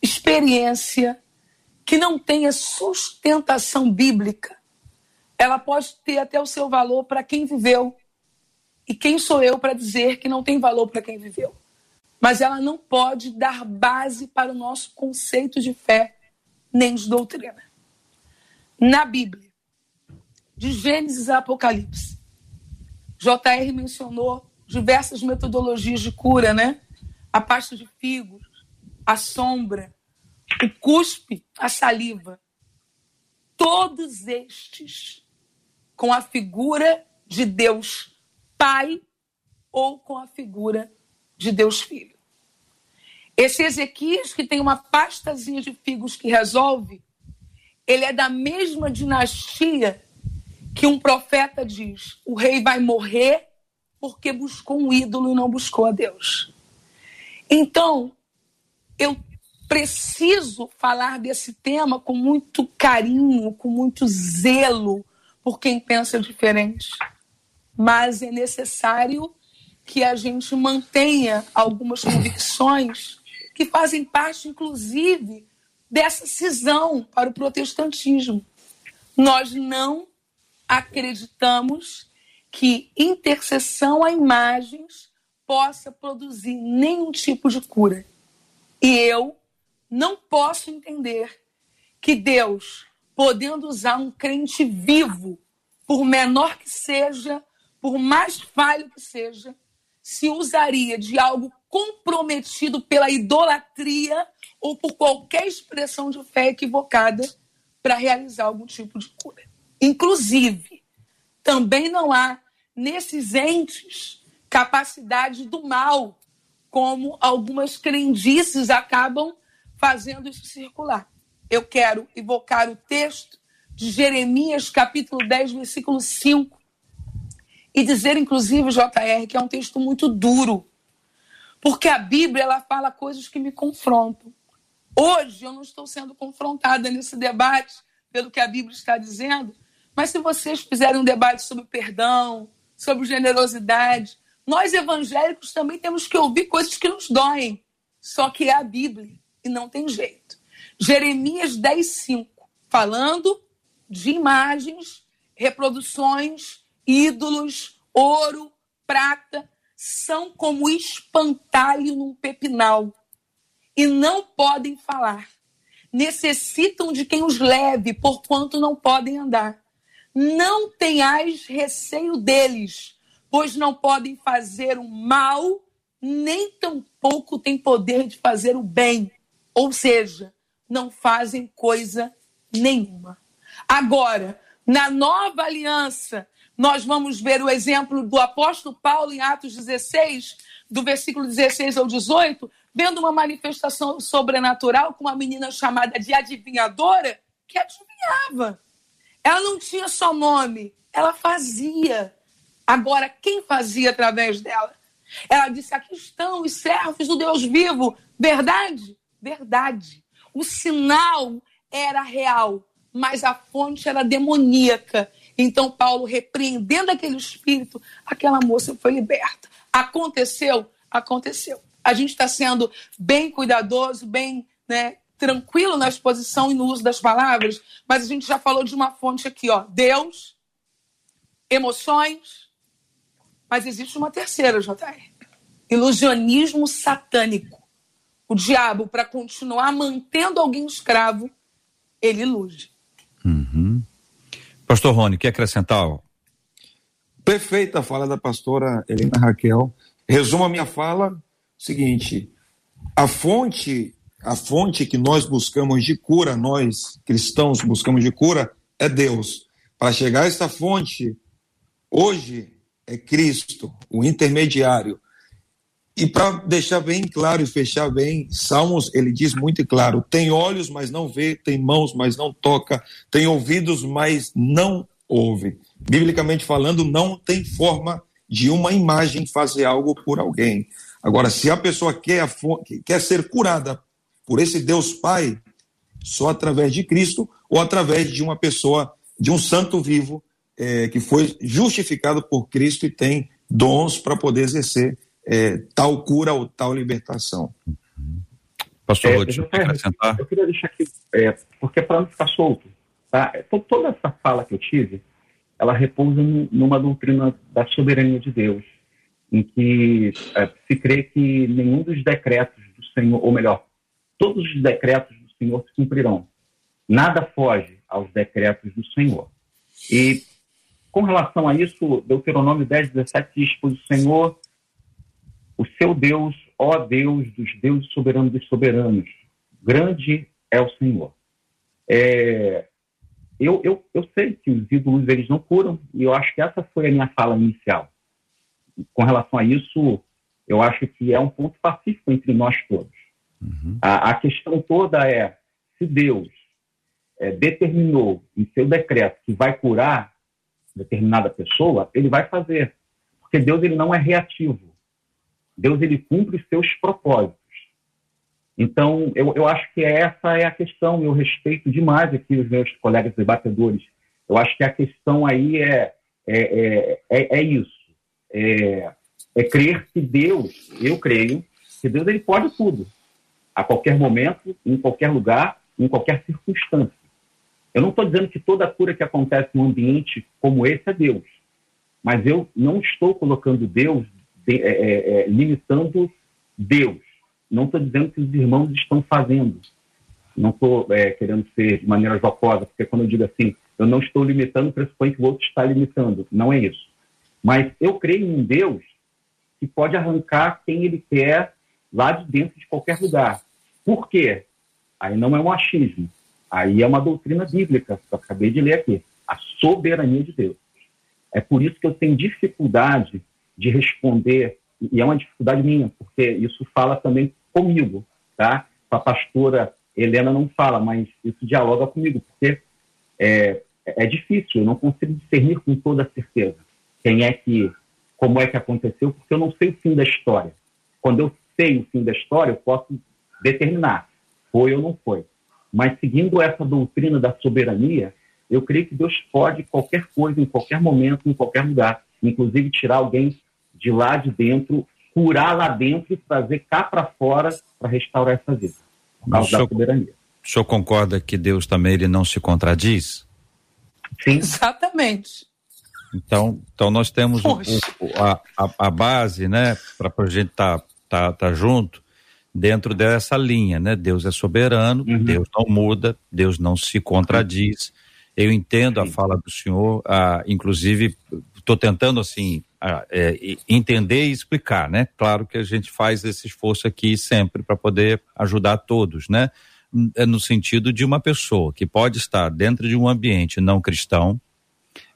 experiência que não tenha sustentação bíblica, ela pode ter até o seu valor para quem viveu. E quem sou eu para dizer que não tem valor para quem viveu? Mas ela não pode dar base para o nosso conceito de fé nem de doutrina. Na Bíblia, de Gênesis a Apocalipse, JR mencionou diversas metodologias de cura, né? A pasta de figos, a sombra, o cuspe, a saliva. Todos estes com a figura de Deus Pai ou com a figura de Deus Filho. Esse Ezequias, que tem uma pastazinha de figos que resolve, ele é da mesma dinastia que um profeta diz: o rei vai morrer porque buscou um ídolo e não buscou a Deus. Então, eu preciso falar desse tema com muito carinho, com muito zelo por quem pensa diferente. Mas é necessário que a gente mantenha algumas convicções que fazem parte, inclusive, dessa cisão para o protestantismo. Nós não acreditamos que intercessão a imagens possa produzir nenhum tipo de cura. E eu não posso entender que Deus, podendo usar um crente vivo, por menor que seja, por mais falho que seja, se usaria de algo comprometido pela idolatria ou por qualquer expressão de fé equivocada para realizar algum tipo de cura. Inclusive, também não há nesses entes capacidade do mal, como algumas crendices acabam fazendo isso circular. Eu quero evocar o texto de Jeremias, capítulo 10, versículo 5, e dizer, inclusive, JR, que é um texto muito duro, porque a Bíblia ela fala coisas que me confrontam. Hoje eu não estou sendo confrontada nesse debate pelo que a Bíblia está dizendo, mas se vocês fizerem um debate sobre perdão, sobre generosidade, nós evangélicos também temos que ouvir coisas que nos doem. Só que é a Bíblia e não tem jeito. Jeremias 10, 5, falando de imagens, reproduções, ídolos, ouro, prata, são como espantalho num pepinal e não podem falar. Necessitam de quem os leve, porquanto não podem andar. Não tenhais receio deles, pois não podem fazer o mal, nem tampouco têm poder de fazer o bem ou seja, não fazem coisa nenhuma. Agora, na nova aliança, nós vamos ver o exemplo do apóstolo Paulo em Atos 16, do versículo 16 ao 18, vendo uma manifestação sobrenatural com uma menina chamada de adivinhadora, que adivinhava. Ela não tinha só nome, ela fazia. Agora, quem fazia através dela? Ela disse: Aqui estão os servos do Deus vivo. Verdade? Verdade. O sinal era real, mas a fonte era demoníaca. Então, Paulo, repreendendo aquele espírito, aquela moça foi liberta. Aconteceu? Aconteceu. A gente está sendo bem cuidadoso, bem né, tranquilo na exposição e no uso das palavras, mas a gente já falou de uma fonte aqui, ó. Deus, emoções, mas existe uma terceira, JR. Ilusionismo satânico. O diabo, para continuar mantendo alguém escravo, ele ilude. Uhum. Pastor Rony, quer acrescentar? Perfeita a fala da pastora Helena Raquel. Resumo a minha fala seguinte: a fonte, a fonte que nós buscamos de cura, nós cristãos buscamos de cura, é Deus. Para chegar a essa fonte, hoje é Cristo, o intermediário. E para deixar bem claro e fechar bem, Salmos, ele diz muito claro: tem olhos, mas não vê, tem mãos, mas não toca, tem ouvidos, mas não ouve. Biblicamente falando, não tem forma de uma imagem fazer algo por alguém. Agora, se a pessoa quer, quer ser curada por esse Deus Pai, só através de Cristo ou através de uma pessoa, de um santo vivo, é, que foi justificado por Cristo e tem dons para poder exercer é, tal cura ou tal libertação. Pastor, é, eu, acrescentar? eu queria deixar aqui, é, porque é para não ficar solto, tá? Então, toda essa fala que eu tive, ela repousa numa doutrina da soberania de Deus, em que é, se crê que nenhum dos decretos do Senhor, ou melhor, todos os decretos do Senhor se cumprirão. Nada foge aos decretos do Senhor. E com relação a isso, Deuteronômio 10, 17 diz: Pois o Senhor o seu Deus, ó Deus dos deuses soberanos dos soberanos, grande é o Senhor. É, eu, eu, eu sei que os ídolos eles não curam, e eu acho que essa foi a minha fala inicial. Com relação a isso, eu acho que é um ponto pacífico entre nós todos. Uhum. A, a, questão toda é: se Deus é, determinou em seu decreto que vai curar determinada pessoa, ele vai fazer. Porque Deus ele não é reativo. Deus ele cumpre os seus propósitos. Então, eu, eu acho que essa é a questão, eu respeito demais aqui os meus colegas debatedores. Eu acho que a questão aí é, é, é, é, é isso. É, é crer que Deus, eu creio, que Deus ele pode tudo. A qualquer momento, em qualquer lugar, em qualquer circunstância. Eu não estou dizendo que toda cura que acontece em um ambiente como esse é Deus. Mas eu não estou colocando Deus é, é, é, limitando Deus. Não estou dizendo que os irmãos estão fazendo. Não estou é, querendo ser de maneira jocosa, porque quando eu digo assim, eu não estou limitando, pressupõe que o outro está limitando. Não é isso. Mas eu creio em um Deus que pode arrancar quem ele quer lá de dentro de qualquer lugar. Por quê? Aí não é um achismo. Aí é uma doutrina bíblica, que eu acabei de ler aqui. A soberania de Deus. É por isso que eu tenho dificuldade de responder, e é uma dificuldade minha, porque isso fala também comigo, tá? A pastora Helena não fala, mas isso dialoga comigo, porque é, é difícil, eu não consigo discernir com toda certeza quem é que, como é que aconteceu, porque eu não sei o fim da história. Quando eu sei o fim da história, eu posso determinar, foi ou não foi. Mas seguindo essa doutrina da soberania, eu creio que Deus pode qualquer coisa, em qualquer momento, em qualquer lugar, inclusive tirar alguém de lá de dentro, curar lá dentro e trazer cá para fora para restaurar essa vida, por causa da soberania. O senhor concorda que Deus também ele não se contradiz? Sim. Exatamente. Então, então nós temos o, o, a, a, a, base, né, para a gente estar tá, tá, tá junto dentro dessa linha, né? Deus é soberano, uhum. Deus não muda, Deus não se contradiz. Eu entendo Sim. a fala do senhor, ah, inclusive estou tentando assim é, entender e explicar, né? Claro que a gente faz esse esforço aqui sempre para poder ajudar todos, né? É no sentido de uma pessoa que pode estar dentro de um ambiente não cristão,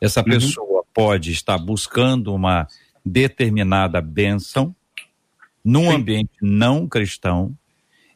essa uhum. pessoa pode estar buscando uma determinada bênção num Sim. ambiente não cristão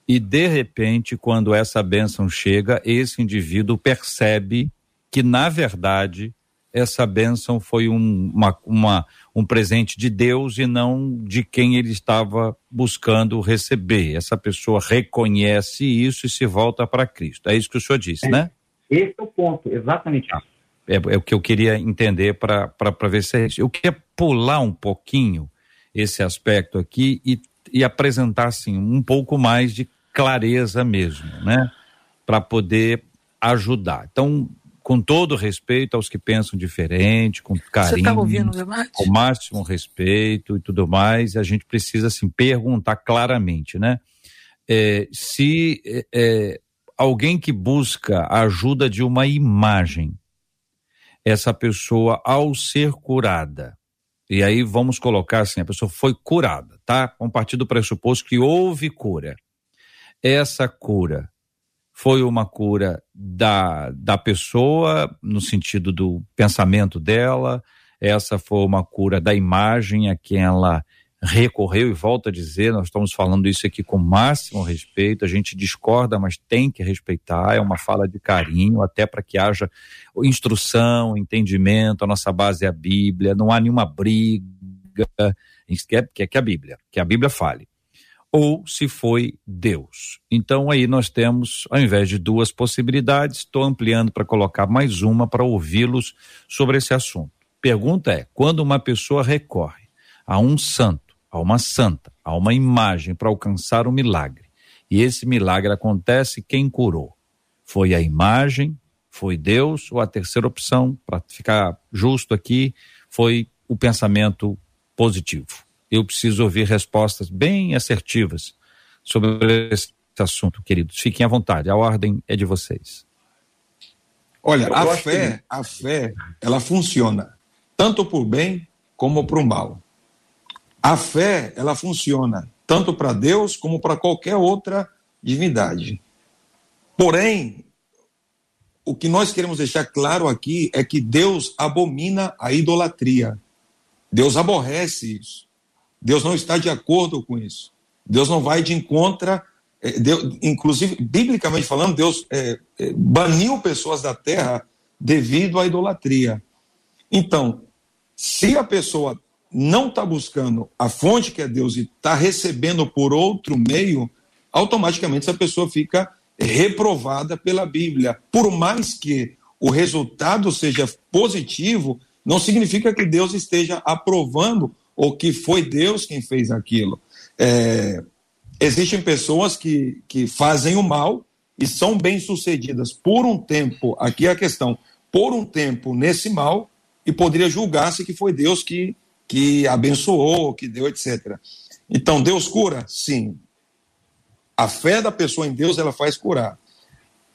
e de repente quando essa bênção chega, esse indivíduo percebe que, na verdade, essa bênção foi um, uma, uma, um presente de Deus e não de quem ele estava buscando receber. Essa pessoa reconhece isso e se volta para Cristo. É isso que o senhor disse, é, né? Esse é o ponto, exatamente. Ah, é, é, o que eu queria entender para ver se é isso. Eu queria pular um pouquinho esse aspecto aqui e, e apresentar assim, um pouco mais de clareza mesmo, né? Para poder ajudar. Então, com todo respeito aos que pensam diferente, com carinho, tá ouvindo, com o máximo respeito e tudo mais, a gente precisa assim perguntar claramente, né? É, se é, é, alguém que busca a ajuda de uma imagem, essa pessoa ao ser curada, e aí vamos colocar assim, a pessoa foi curada, tá? Vamos partir do pressuposto que houve cura. Essa cura foi uma cura da, da pessoa, no sentido do pensamento dela, essa foi uma cura da imagem a quem ela recorreu, e volto a dizer, nós estamos falando isso aqui com máximo respeito, a gente discorda, mas tem que respeitar, é uma fala de carinho, até para que haja instrução, entendimento, a nossa base é a Bíblia, não há nenhuma briga, a gente quer, quer que a Bíblia, que a Bíblia fale ou se foi Deus. Então aí nós temos, ao invés de duas possibilidades, estou ampliando para colocar mais uma para ouvi-los sobre esse assunto. Pergunta é: quando uma pessoa recorre a um santo, a uma santa, a uma imagem para alcançar um milagre, e esse milagre acontece, quem curou? Foi a imagem, foi Deus, ou a terceira opção, para ficar justo aqui, foi o pensamento positivo? Eu preciso ouvir respostas bem assertivas sobre esse assunto, queridos. Fiquem à vontade, a ordem é de vocês. Olha, a fé, a fé, ela funciona tanto por bem como para o mal. A fé, ela funciona tanto para Deus como para qualquer outra divindade. Porém, o que nós queremos deixar claro aqui é que Deus abomina a idolatria. Deus aborrece isso. Deus não está de acordo com isso. Deus não vai de encontro. É, Deus, inclusive, biblicamente falando, Deus é, é, baniu pessoas da terra devido à idolatria. Então, se a pessoa não está buscando a fonte que é Deus e está recebendo por outro meio, automaticamente essa pessoa fica reprovada pela Bíblia. Por mais que o resultado seja positivo, não significa que Deus esteja aprovando ou que foi Deus quem fez aquilo. É, existem pessoas que, que fazem o mal e são bem-sucedidas por um tempo, aqui é a questão, por um tempo nesse mal, e poderia julgar-se que foi Deus que, que abençoou, que deu, etc. Então, Deus cura? Sim. A fé da pessoa em Deus, ela faz curar.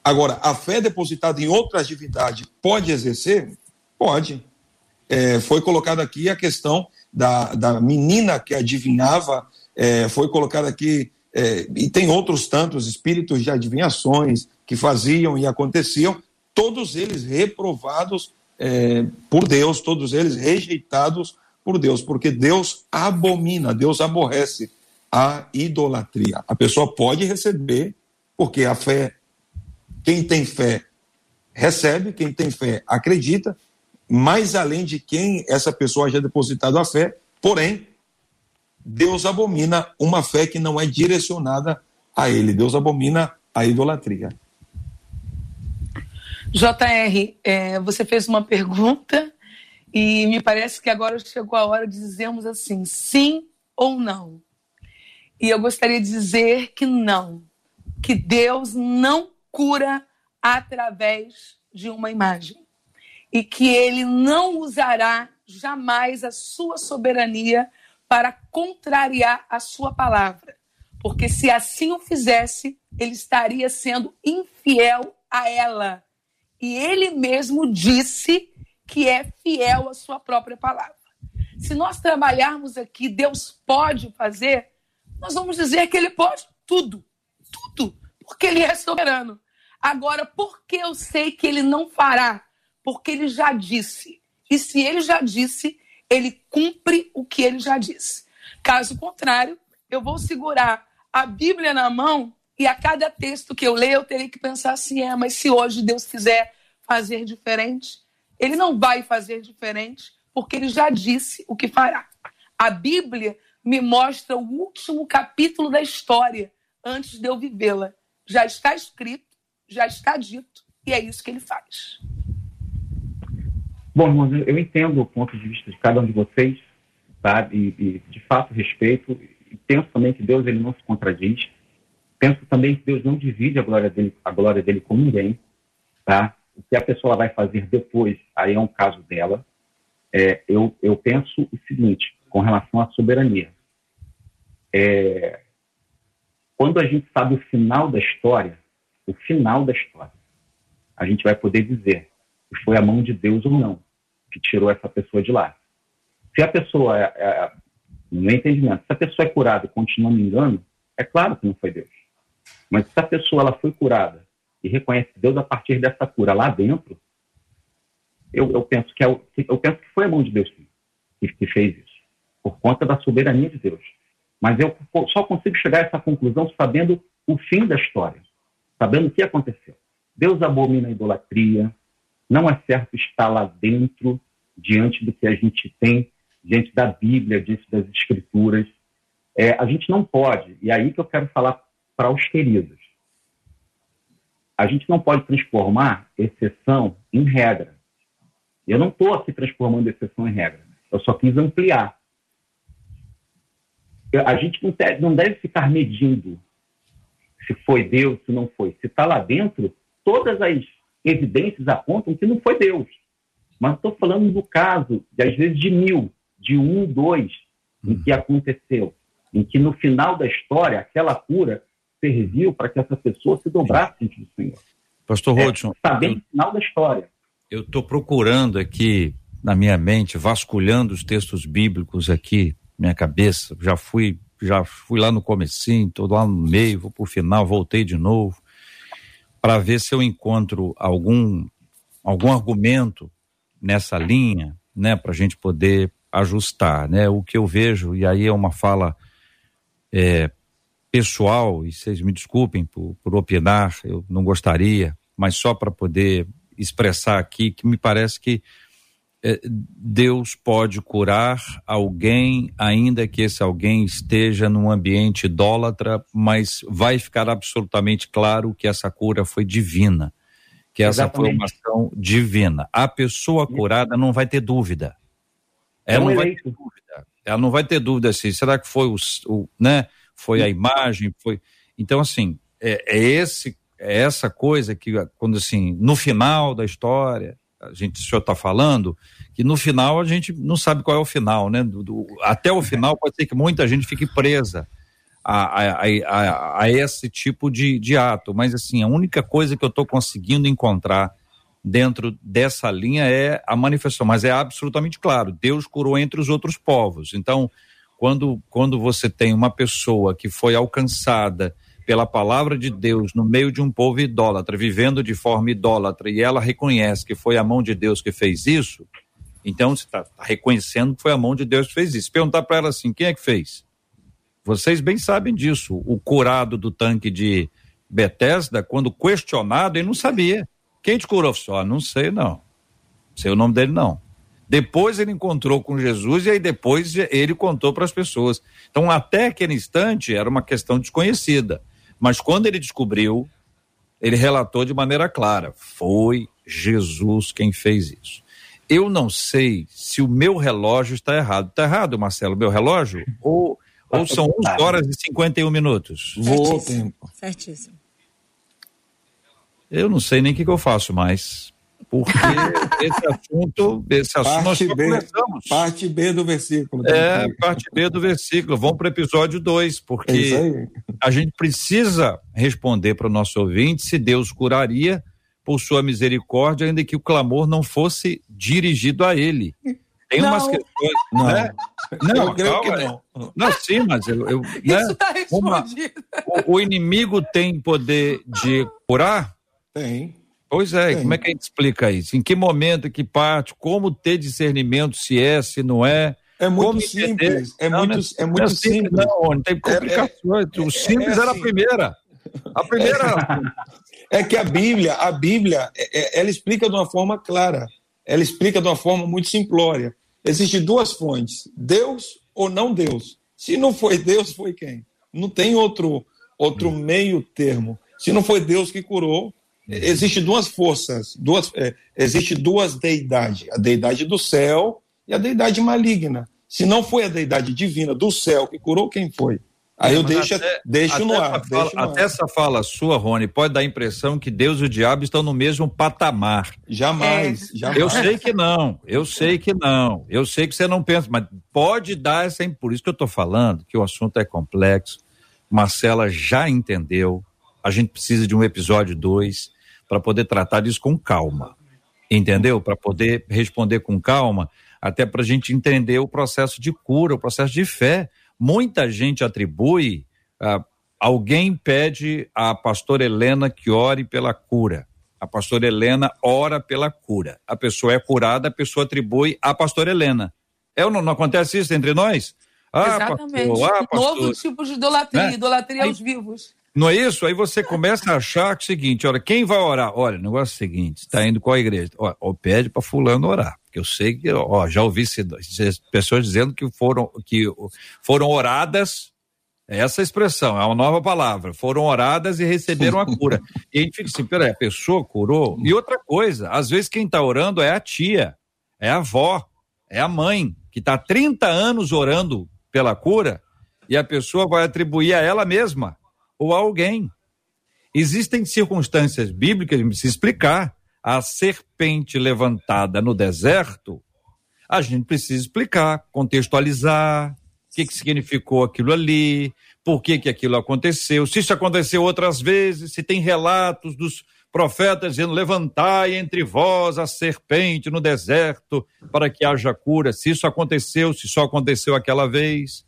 Agora, a fé depositada em outras divindades pode exercer? Pode. É, foi colocada aqui a questão da, da menina que adivinhava, é, foi colocado aqui, é, e tem outros tantos espíritos de adivinhações que faziam e aconteciam, todos eles reprovados é, por Deus, todos eles rejeitados por Deus, porque Deus abomina, Deus aborrece a idolatria. A pessoa pode receber, porque a fé, quem tem fé recebe, quem tem fé acredita, mais além de quem essa pessoa já depositado a fé, porém, Deus abomina uma fé que não é direcionada a Ele. Deus abomina a idolatria. JR, é, você fez uma pergunta e me parece que agora chegou a hora de dizermos assim, sim ou não. E eu gostaria de dizer que não, que Deus não cura através de uma imagem e que ele não usará jamais a sua soberania para contrariar a sua palavra. Porque se assim o fizesse, ele estaria sendo infiel a ela. E ele mesmo disse que é fiel à sua própria palavra. Se nós trabalharmos aqui, Deus pode fazer, nós vamos dizer que ele pode tudo. Tudo. Porque ele é soberano. Agora, por que eu sei que ele não fará? Porque ele já disse. E se ele já disse, ele cumpre o que ele já disse. Caso contrário, eu vou segurar a Bíblia na mão e a cada texto que eu ler, eu terei que pensar assim: é, mas se hoje Deus quiser fazer diferente? Ele não vai fazer diferente porque ele já disse o que fará. A Bíblia me mostra o último capítulo da história antes de eu vivê-la. Já está escrito, já está dito, e é isso que ele faz. Bom, irmãos, eu entendo o ponto de vista de cada um de vocês, tá? E, e de fato respeito. E penso também que Deus ele não se contradiz. Penso também que Deus não divide a glória dele, a glória dele com ninguém, tá? O que a pessoa vai fazer depois, aí é um caso dela. É, eu, eu penso o seguinte, com relação à soberania. É, quando a gente sabe o final da história, o final da história, a gente vai poder dizer se foi a mão de Deus ou não que tirou essa pessoa de lá. Se a pessoa, é, é, no meu entendimento, se a pessoa é curada e continua me engano, é claro que não foi Deus. Mas se a pessoa ela foi curada e reconhece Deus a partir dessa cura lá dentro, eu, eu penso que é, eu penso que foi a mão de Deus que, que fez isso, por conta da soberania de Deus. Mas eu só consigo chegar a essa conclusão sabendo o fim da história, sabendo o que aconteceu. Deus abomina a idolatria, não é certo estar lá dentro, diante do que a gente tem, diante da Bíblia, diante das Escrituras. É, a gente não pode, e é aí que eu quero falar para os queridos. A gente não pode transformar exceção em regra. Eu não estou aqui transformando exceção em regra. Eu só quis ampliar. A gente não deve, não deve ficar medindo se foi Deus, se não foi. Se está lá dentro, todas as evidências apontam que não foi Deus. Mas estou falando do caso, de, às vezes, de mil, de um, dois, em que aconteceu. Em que no final da história, aquela cura serviu para que essa pessoa se dobrasse diante do Senhor. Pastor Rodson. Está bem no final da história. Eu estou procurando aqui na minha mente, vasculhando os textos bíblicos aqui, minha cabeça. Já fui, já fui lá no comecinho, estou lá no meio, vou para o final, voltei de novo para ver se eu encontro algum algum argumento nessa linha, né, para a gente poder ajustar, né? O que eu vejo e aí é uma fala é, pessoal e vocês me desculpem por, por opinar, eu não gostaria, mas só para poder expressar aqui que me parece que é, Deus pode curar alguém, ainda que esse alguém esteja num ambiente idólatra, mas vai ficar absolutamente claro que essa cura foi divina, que essa Exatamente. foi uma ação divina. A pessoa curada não vai ter dúvida. Ela não vai ter dúvida. Ela não vai ter dúvida assim, será que foi o, o né? Foi a imagem, foi. Então assim, é, é esse é essa coisa que quando assim, no final da história, a gente, o senhor está falando, que no final a gente não sabe qual é o final, né? Do, do, até o final pode ser que muita gente fique presa a, a, a, a esse tipo de, de ato, mas assim, a única coisa que eu estou conseguindo encontrar dentro dessa linha é a manifestação, mas é absolutamente claro, Deus curou entre os outros povos, então quando, quando você tem uma pessoa que foi alcançada pela palavra de Deus no meio de um povo idólatra, vivendo de forma idólatra, e ela reconhece que foi a mão de Deus que fez isso, então você está tá reconhecendo que foi a mão de Deus que fez isso. Perguntar para ela assim: quem é que fez? Vocês bem sabem disso. O curado do tanque de Bethesda, quando questionado, ele não sabia. Quem te curou? Só, não sei, não. Sei o nome dele, não. Depois ele encontrou com Jesus e aí depois ele contou para as pessoas. Então, até aquele instante, era uma questão desconhecida. Mas quando ele descobriu, ele relatou de maneira clara: foi Jesus quem fez isso. Eu não sei se o meu relógio está errado. Está errado, Marcelo, meu relógio? *laughs* Ou, ou são 11 horas e 51 minutos? Vou tempo. Certíssimo. Eu não sei nem o que, que eu faço mais porque *laughs* esse assunto, esse assunto parte nós B, começamos. Parte B do versículo. É, parte B do versículo. Vamos para o episódio 2, porque é a gente precisa responder para o nosso ouvinte se Deus curaria por sua misericórdia, ainda que o clamor não fosse dirigido a ele. Tem não. umas questões. Não, né? não eu creio que não. Não, sim, mas eu. eu *laughs* Isso está né? respondido. Uma, o, o inimigo tem poder de curar? Tem. Pois é, como é que a gente explica isso? Em que momento, que parte, como ter discernimento se é, se não é? É muito como simples, é, não, muito, é, é muito é simples. simples. Não, tem complicações. É, é, o simples era a assim. primeira. A primeira. É que a Bíblia, a Bíblia, é, é, ela explica de uma forma clara. Ela explica de uma forma muito simplória. Existem duas fontes: Deus ou não Deus. Se não foi Deus, foi quem? Não tem outro outro meio termo. Se não foi Deus que curou, existe duas forças, duas, é, existe duas deidades, a deidade do céu e a deidade maligna. Se não foi a deidade divina do céu que curou, quem foi? Aí é, eu deixo, até, deixo até no ar. Essa fala, no até ar. essa fala sua, Rony, pode dar a impressão que Deus e o diabo estão no mesmo patamar. Jamais, é. jamais. Eu sei que não, eu sei que não, eu sei que você não pensa, mas pode dar essa. Por isso que eu estou falando que o assunto é complexo. Marcela já entendeu. A gente precisa de um episódio 2 para poder tratar disso com calma. Entendeu? Para poder responder com calma, até para a gente entender o processo de cura, o processo de fé. Muita gente atribui, ah, alguém pede à pastora Helena que ore pela cura. A pastora Helena ora pela cura. A pessoa é curada, a pessoa atribui à pastora Helena. É não, não acontece isso entre nós? Ah, Exatamente. Pastor, ah, pastor. Novo tipo de idolatria, né? idolatria Aí, aos vivos. Não é isso? Aí você começa a achar que é o seguinte, olha, quem vai orar? Olha, o negócio é o seguinte, está indo a igreja? Ó, ó pede para fulano orar. Porque eu sei que, ó, já ouvi pessoas dizendo que foram, que foram oradas, é essa expressão, é uma nova palavra, foram oradas e receberam a cura. e a gente fica assim, peraí, a pessoa curou? E outra coisa, às vezes quem está orando é a tia, é a avó, é a mãe, que está 30 anos orando pela cura, e a pessoa vai atribuir a ela mesma ou a alguém. Existem circunstâncias bíblicas, me precisa explicar. A serpente levantada no deserto, a gente precisa explicar, contextualizar, o que, que significou aquilo ali, por que, que aquilo aconteceu, se isso aconteceu outras vezes, se tem relatos dos profetas dizendo: levantai entre vós a serpente no deserto para que haja cura, se isso aconteceu, se só aconteceu aquela vez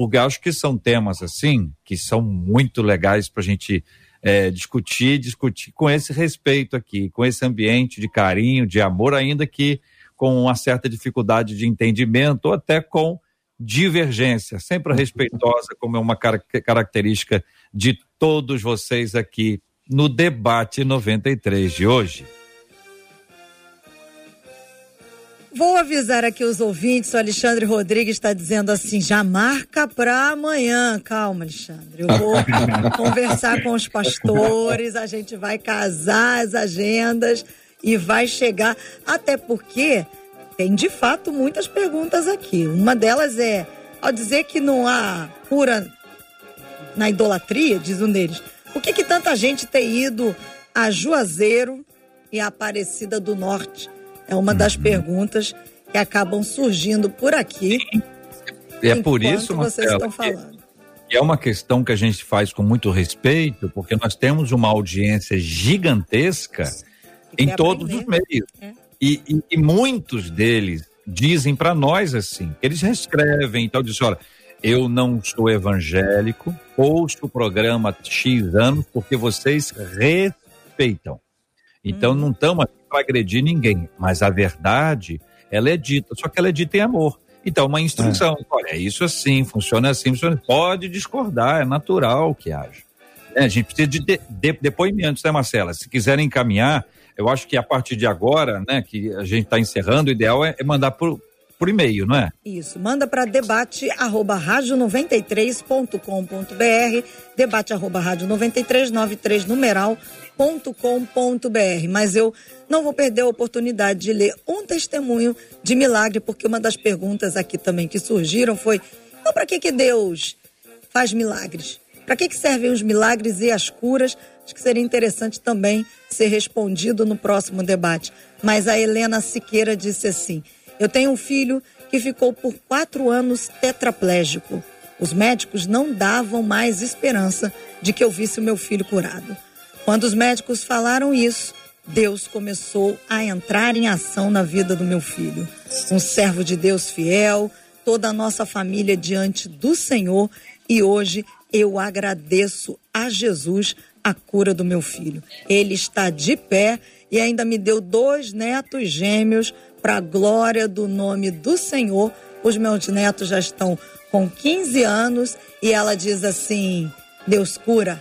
porque acho que são temas assim que são muito legais para a gente é, discutir, discutir com esse respeito aqui, com esse ambiente de carinho, de amor, ainda que com uma certa dificuldade de entendimento ou até com divergência, sempre respeitosa, como é uma car característica de todos vocês aqui no debate 93 de hoje. Vou avisar aqui os ouvintes, o Alexandre Rodrigues está dizendo assim, já marca para amanhã. Calma, Alexandre. Eu vou *laughs* conversar com os pastores, a gente vai casar as agendas e vai chegar. Até porque tem de fato muitas perguntas aqui. Uma delas é, ao dizer que não há cura na idolatria, diz um deles, por que, que tanta gente tem ido a Juazeiro e a Aparecida do Norte? É uma das uhum. perguntas que acabam surgindo por aqui. E é por isso, vocês estão falando. E é uma questão que a gente faz com muito respeito, porque nós temos uma audiência gigantesca em todos os meios. É. E, e, e, muitos deles dizem para nós assim, eles reescrevem, então dizem, olha, eu não sou evangélico, ouço o programa X anos porque vocês respeitam. Então hum. não estamos para agredir ninguém, mas a verdade, ela é dita, só que ela é dita em amor. Então, uma instrução, é. olha, é isso assim, funciona assim, funciona. Pode discordar, é natural que haja. É, a gente precisa de, de, de, depoimentos, né, Marcela? Se quiserem encaminhar, eu acho que a partir de agora, né, que a gente está encerrando, o ideal é, é mandar por, por e-mail, não é? Isso, manda para debate arroba rádio93.com.br, debate arroba rádio 9393 numeral com.br Mas eu não vou perder a oportunidade de ler um testemunho de milagre, porque uma das perguntas aqui também que surgiram foi: então, para que, que Deus faz milagres? Para que, que servem os milagres e as curas? Acho que seria interessante também ser respondido no próximo debate. Mas a Helena Siqueira disse assim: Eu tenho um filho que ficou por quatro anos tetraplégico. Os médicos não davam mais esperança de que eu visse o meu filho curado. Quando os médicos falaram isso, Deus começou a entrar em ação na vida do meu filho. Um servo de Deus fiel, toda a nossa família diante do Senhor e hoje eu agradeço a Jesus a cura do meu filho. Ele está de pé e ainda me deu dois netos gêmeos para a glória do nome do Senhor. Os meus netos já estão com 15 anos e ela diz assim: Deus cura,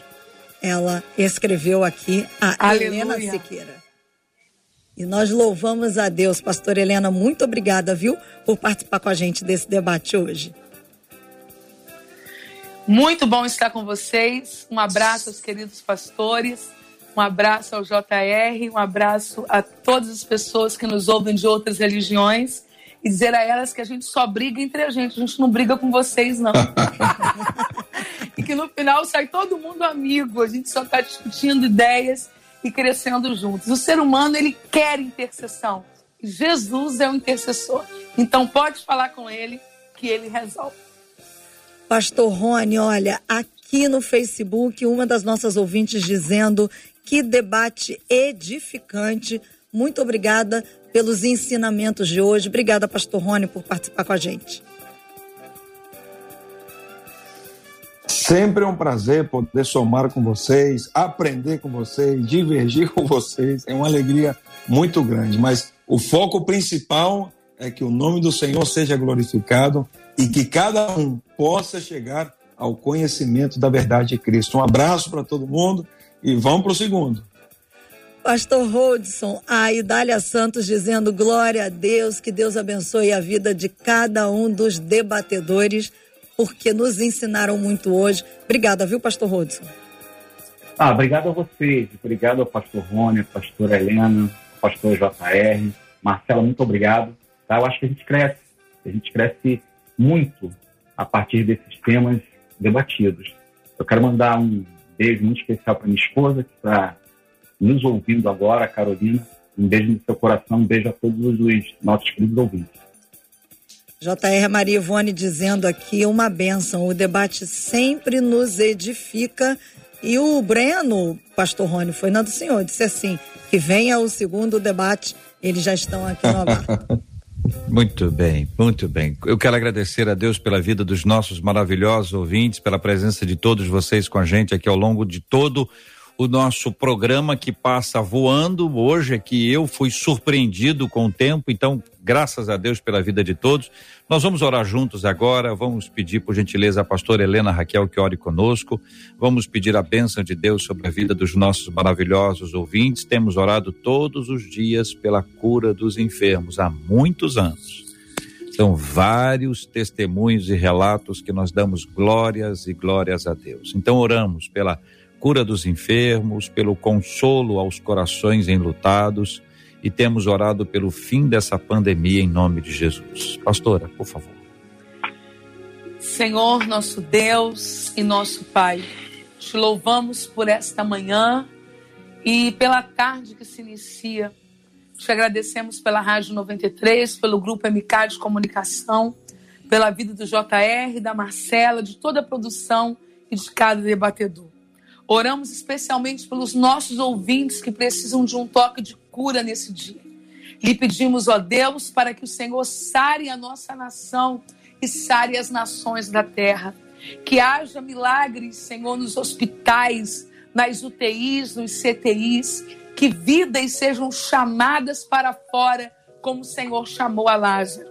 ela escreveu aqui, a Aleluia. Helena Siqueira. E nós louvamos a Deus, pastor Helena, muito obrigada, viu, por participar com a gente desse debate hoje. Muito bom estar com vocês. Um abraço aos queridos pastores, um abraço ao JR, um abraço a todas as pessoas que nos ouvem de outras religiões e dizer a elas que a gente só briga entre a gente, a gente não briga com vocês, não. *laughs* e que no final sai todo mundo amigo, a gente só está discutindo ideias e crescendo juntos. O ser humano, ele quer intercessão. Jesus é o intercessor. Então pode falar com ele que ele resolve. Pastor Rony, olha, aqui no Facebook, uma das nossas ouvintes dizendo que debate edificante. Muito obrigada pelos ensinamentos de hoje. Obrigada, Pastor Rony, por participar com a gente. Sempre é um prazer poder somar com vocês, aprender com vocês, divergir *laughs* com vocês. É uma alegria muito grande. Mas o foco principal é que o nome do Senhor seja glorificado e que cada um possa chegar ao conhecimento da verdade de Cristo. Um abraço para todo mundo e vamos para o segundo. Pastor Rodson, a Idália Santos dizendo glória a Deus, que Deus abençoe a vida de cada um dos debatedores, porque nos ensinaram muito hoje. Obrigada, viu, Pastor Rodson? Ah, obrigado a vocês, obrigado ao pastor Rony, pastor Helena, pastor JR, Marcela, muito obrigado. Tá? Eu acho que a gente cresce, a gente cresce muito a partir desses temas debatidos. Eu quero mandar um beijo muito especial para minha esposa, que está nos ouvindo agora, Carolina. Um beijo no seu coração, um beijo a todos os nossos queridos ouvintes. JR Maria Ivone dizendo aqui uma benção. O debate sempre nos edifica. E o Breno, pastor Rony, foi na do senhor, disse assim: que venha o segundo debate. Eles já estão aqui no abar. *laughs* Muito bem, muito bem. Eu quero agradecer a Deus pela vida dos nossos maravilhosos ouvintes, pela presença de todos vocês com a gente aqui ao longo de todo o nosso programa que passa voando. Hoje é que eu fui surpreendido com o tempo, então, graças a Deus pela vida de todos. Nós vamos orar juntos agora, vamos pedir por gentileza a pastora Helena Raquel que ore conosco. Vamos pedir a bênção de Deus sobre a vida dos nossos maravilhosos ouvintes. Temos orado todos os dias pela cura dos enfermos há muitos anos. São vários testemunhos e relatos que nós damos glórias e glórias a Deus. Então oramos pela cura dos enfermos, pelo consolo aos corações enlutados e temos orado pelo fim dessa pandemia em nome de Jesus. Pastora, por favor. Senhor, nosso Deus e nosso Pai, te louvamos por esta manhã e pela tarde que se inicia. Te agradecemos pela Rádio 93, pelo Grupo MK de Comunicação, pela vida do JR, da Marcela, de toda a produção e de cada debatedor. Oramos especialmente pelos nossos ouvintes que precisam de um toque de cura nesse dia. Lhe pedimos, ó Deus, para que o Senhor sare a nossa nação e sare as nações da terra. Que haja milagres, Senhor, nos hospitais, nas UTIs, nos CTIs, que vidas sejam chamadas para fora, como o Senhor chamou a Lázaro.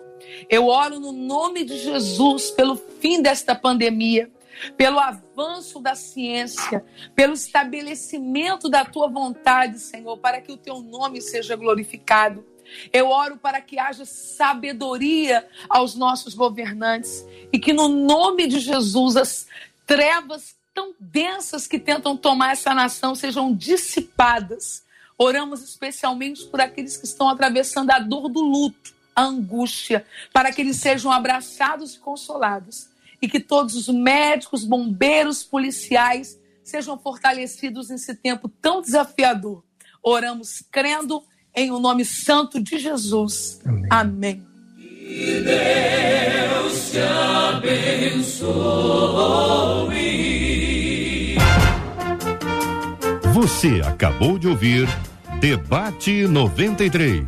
Eu oro no nome de Jesus pelo fim desta pandemia pelo avanço da ciência, pelo estabelecimento da tua vontade, Senhor, para que o teu nome seja glorificado. Eu oro para que haja sabedoria aos nossos governantes e que, no nome de Jesus, as trevas tão densas que tentam tomar essa nação sejam dissipadas. Oramos especialmente por aqueles que estão atravessando a dor do luto, a angústia, para que eles sejam abraçados e consolados e que todos os médicos, bombeiros, policiais sejam fortalecidos nesse tempo tão desafiador. Oramos crendo em o um nome santo de Jesus. Amém. Amém. Que Deus te abençoe. Você acabou de ouvir Debate 93.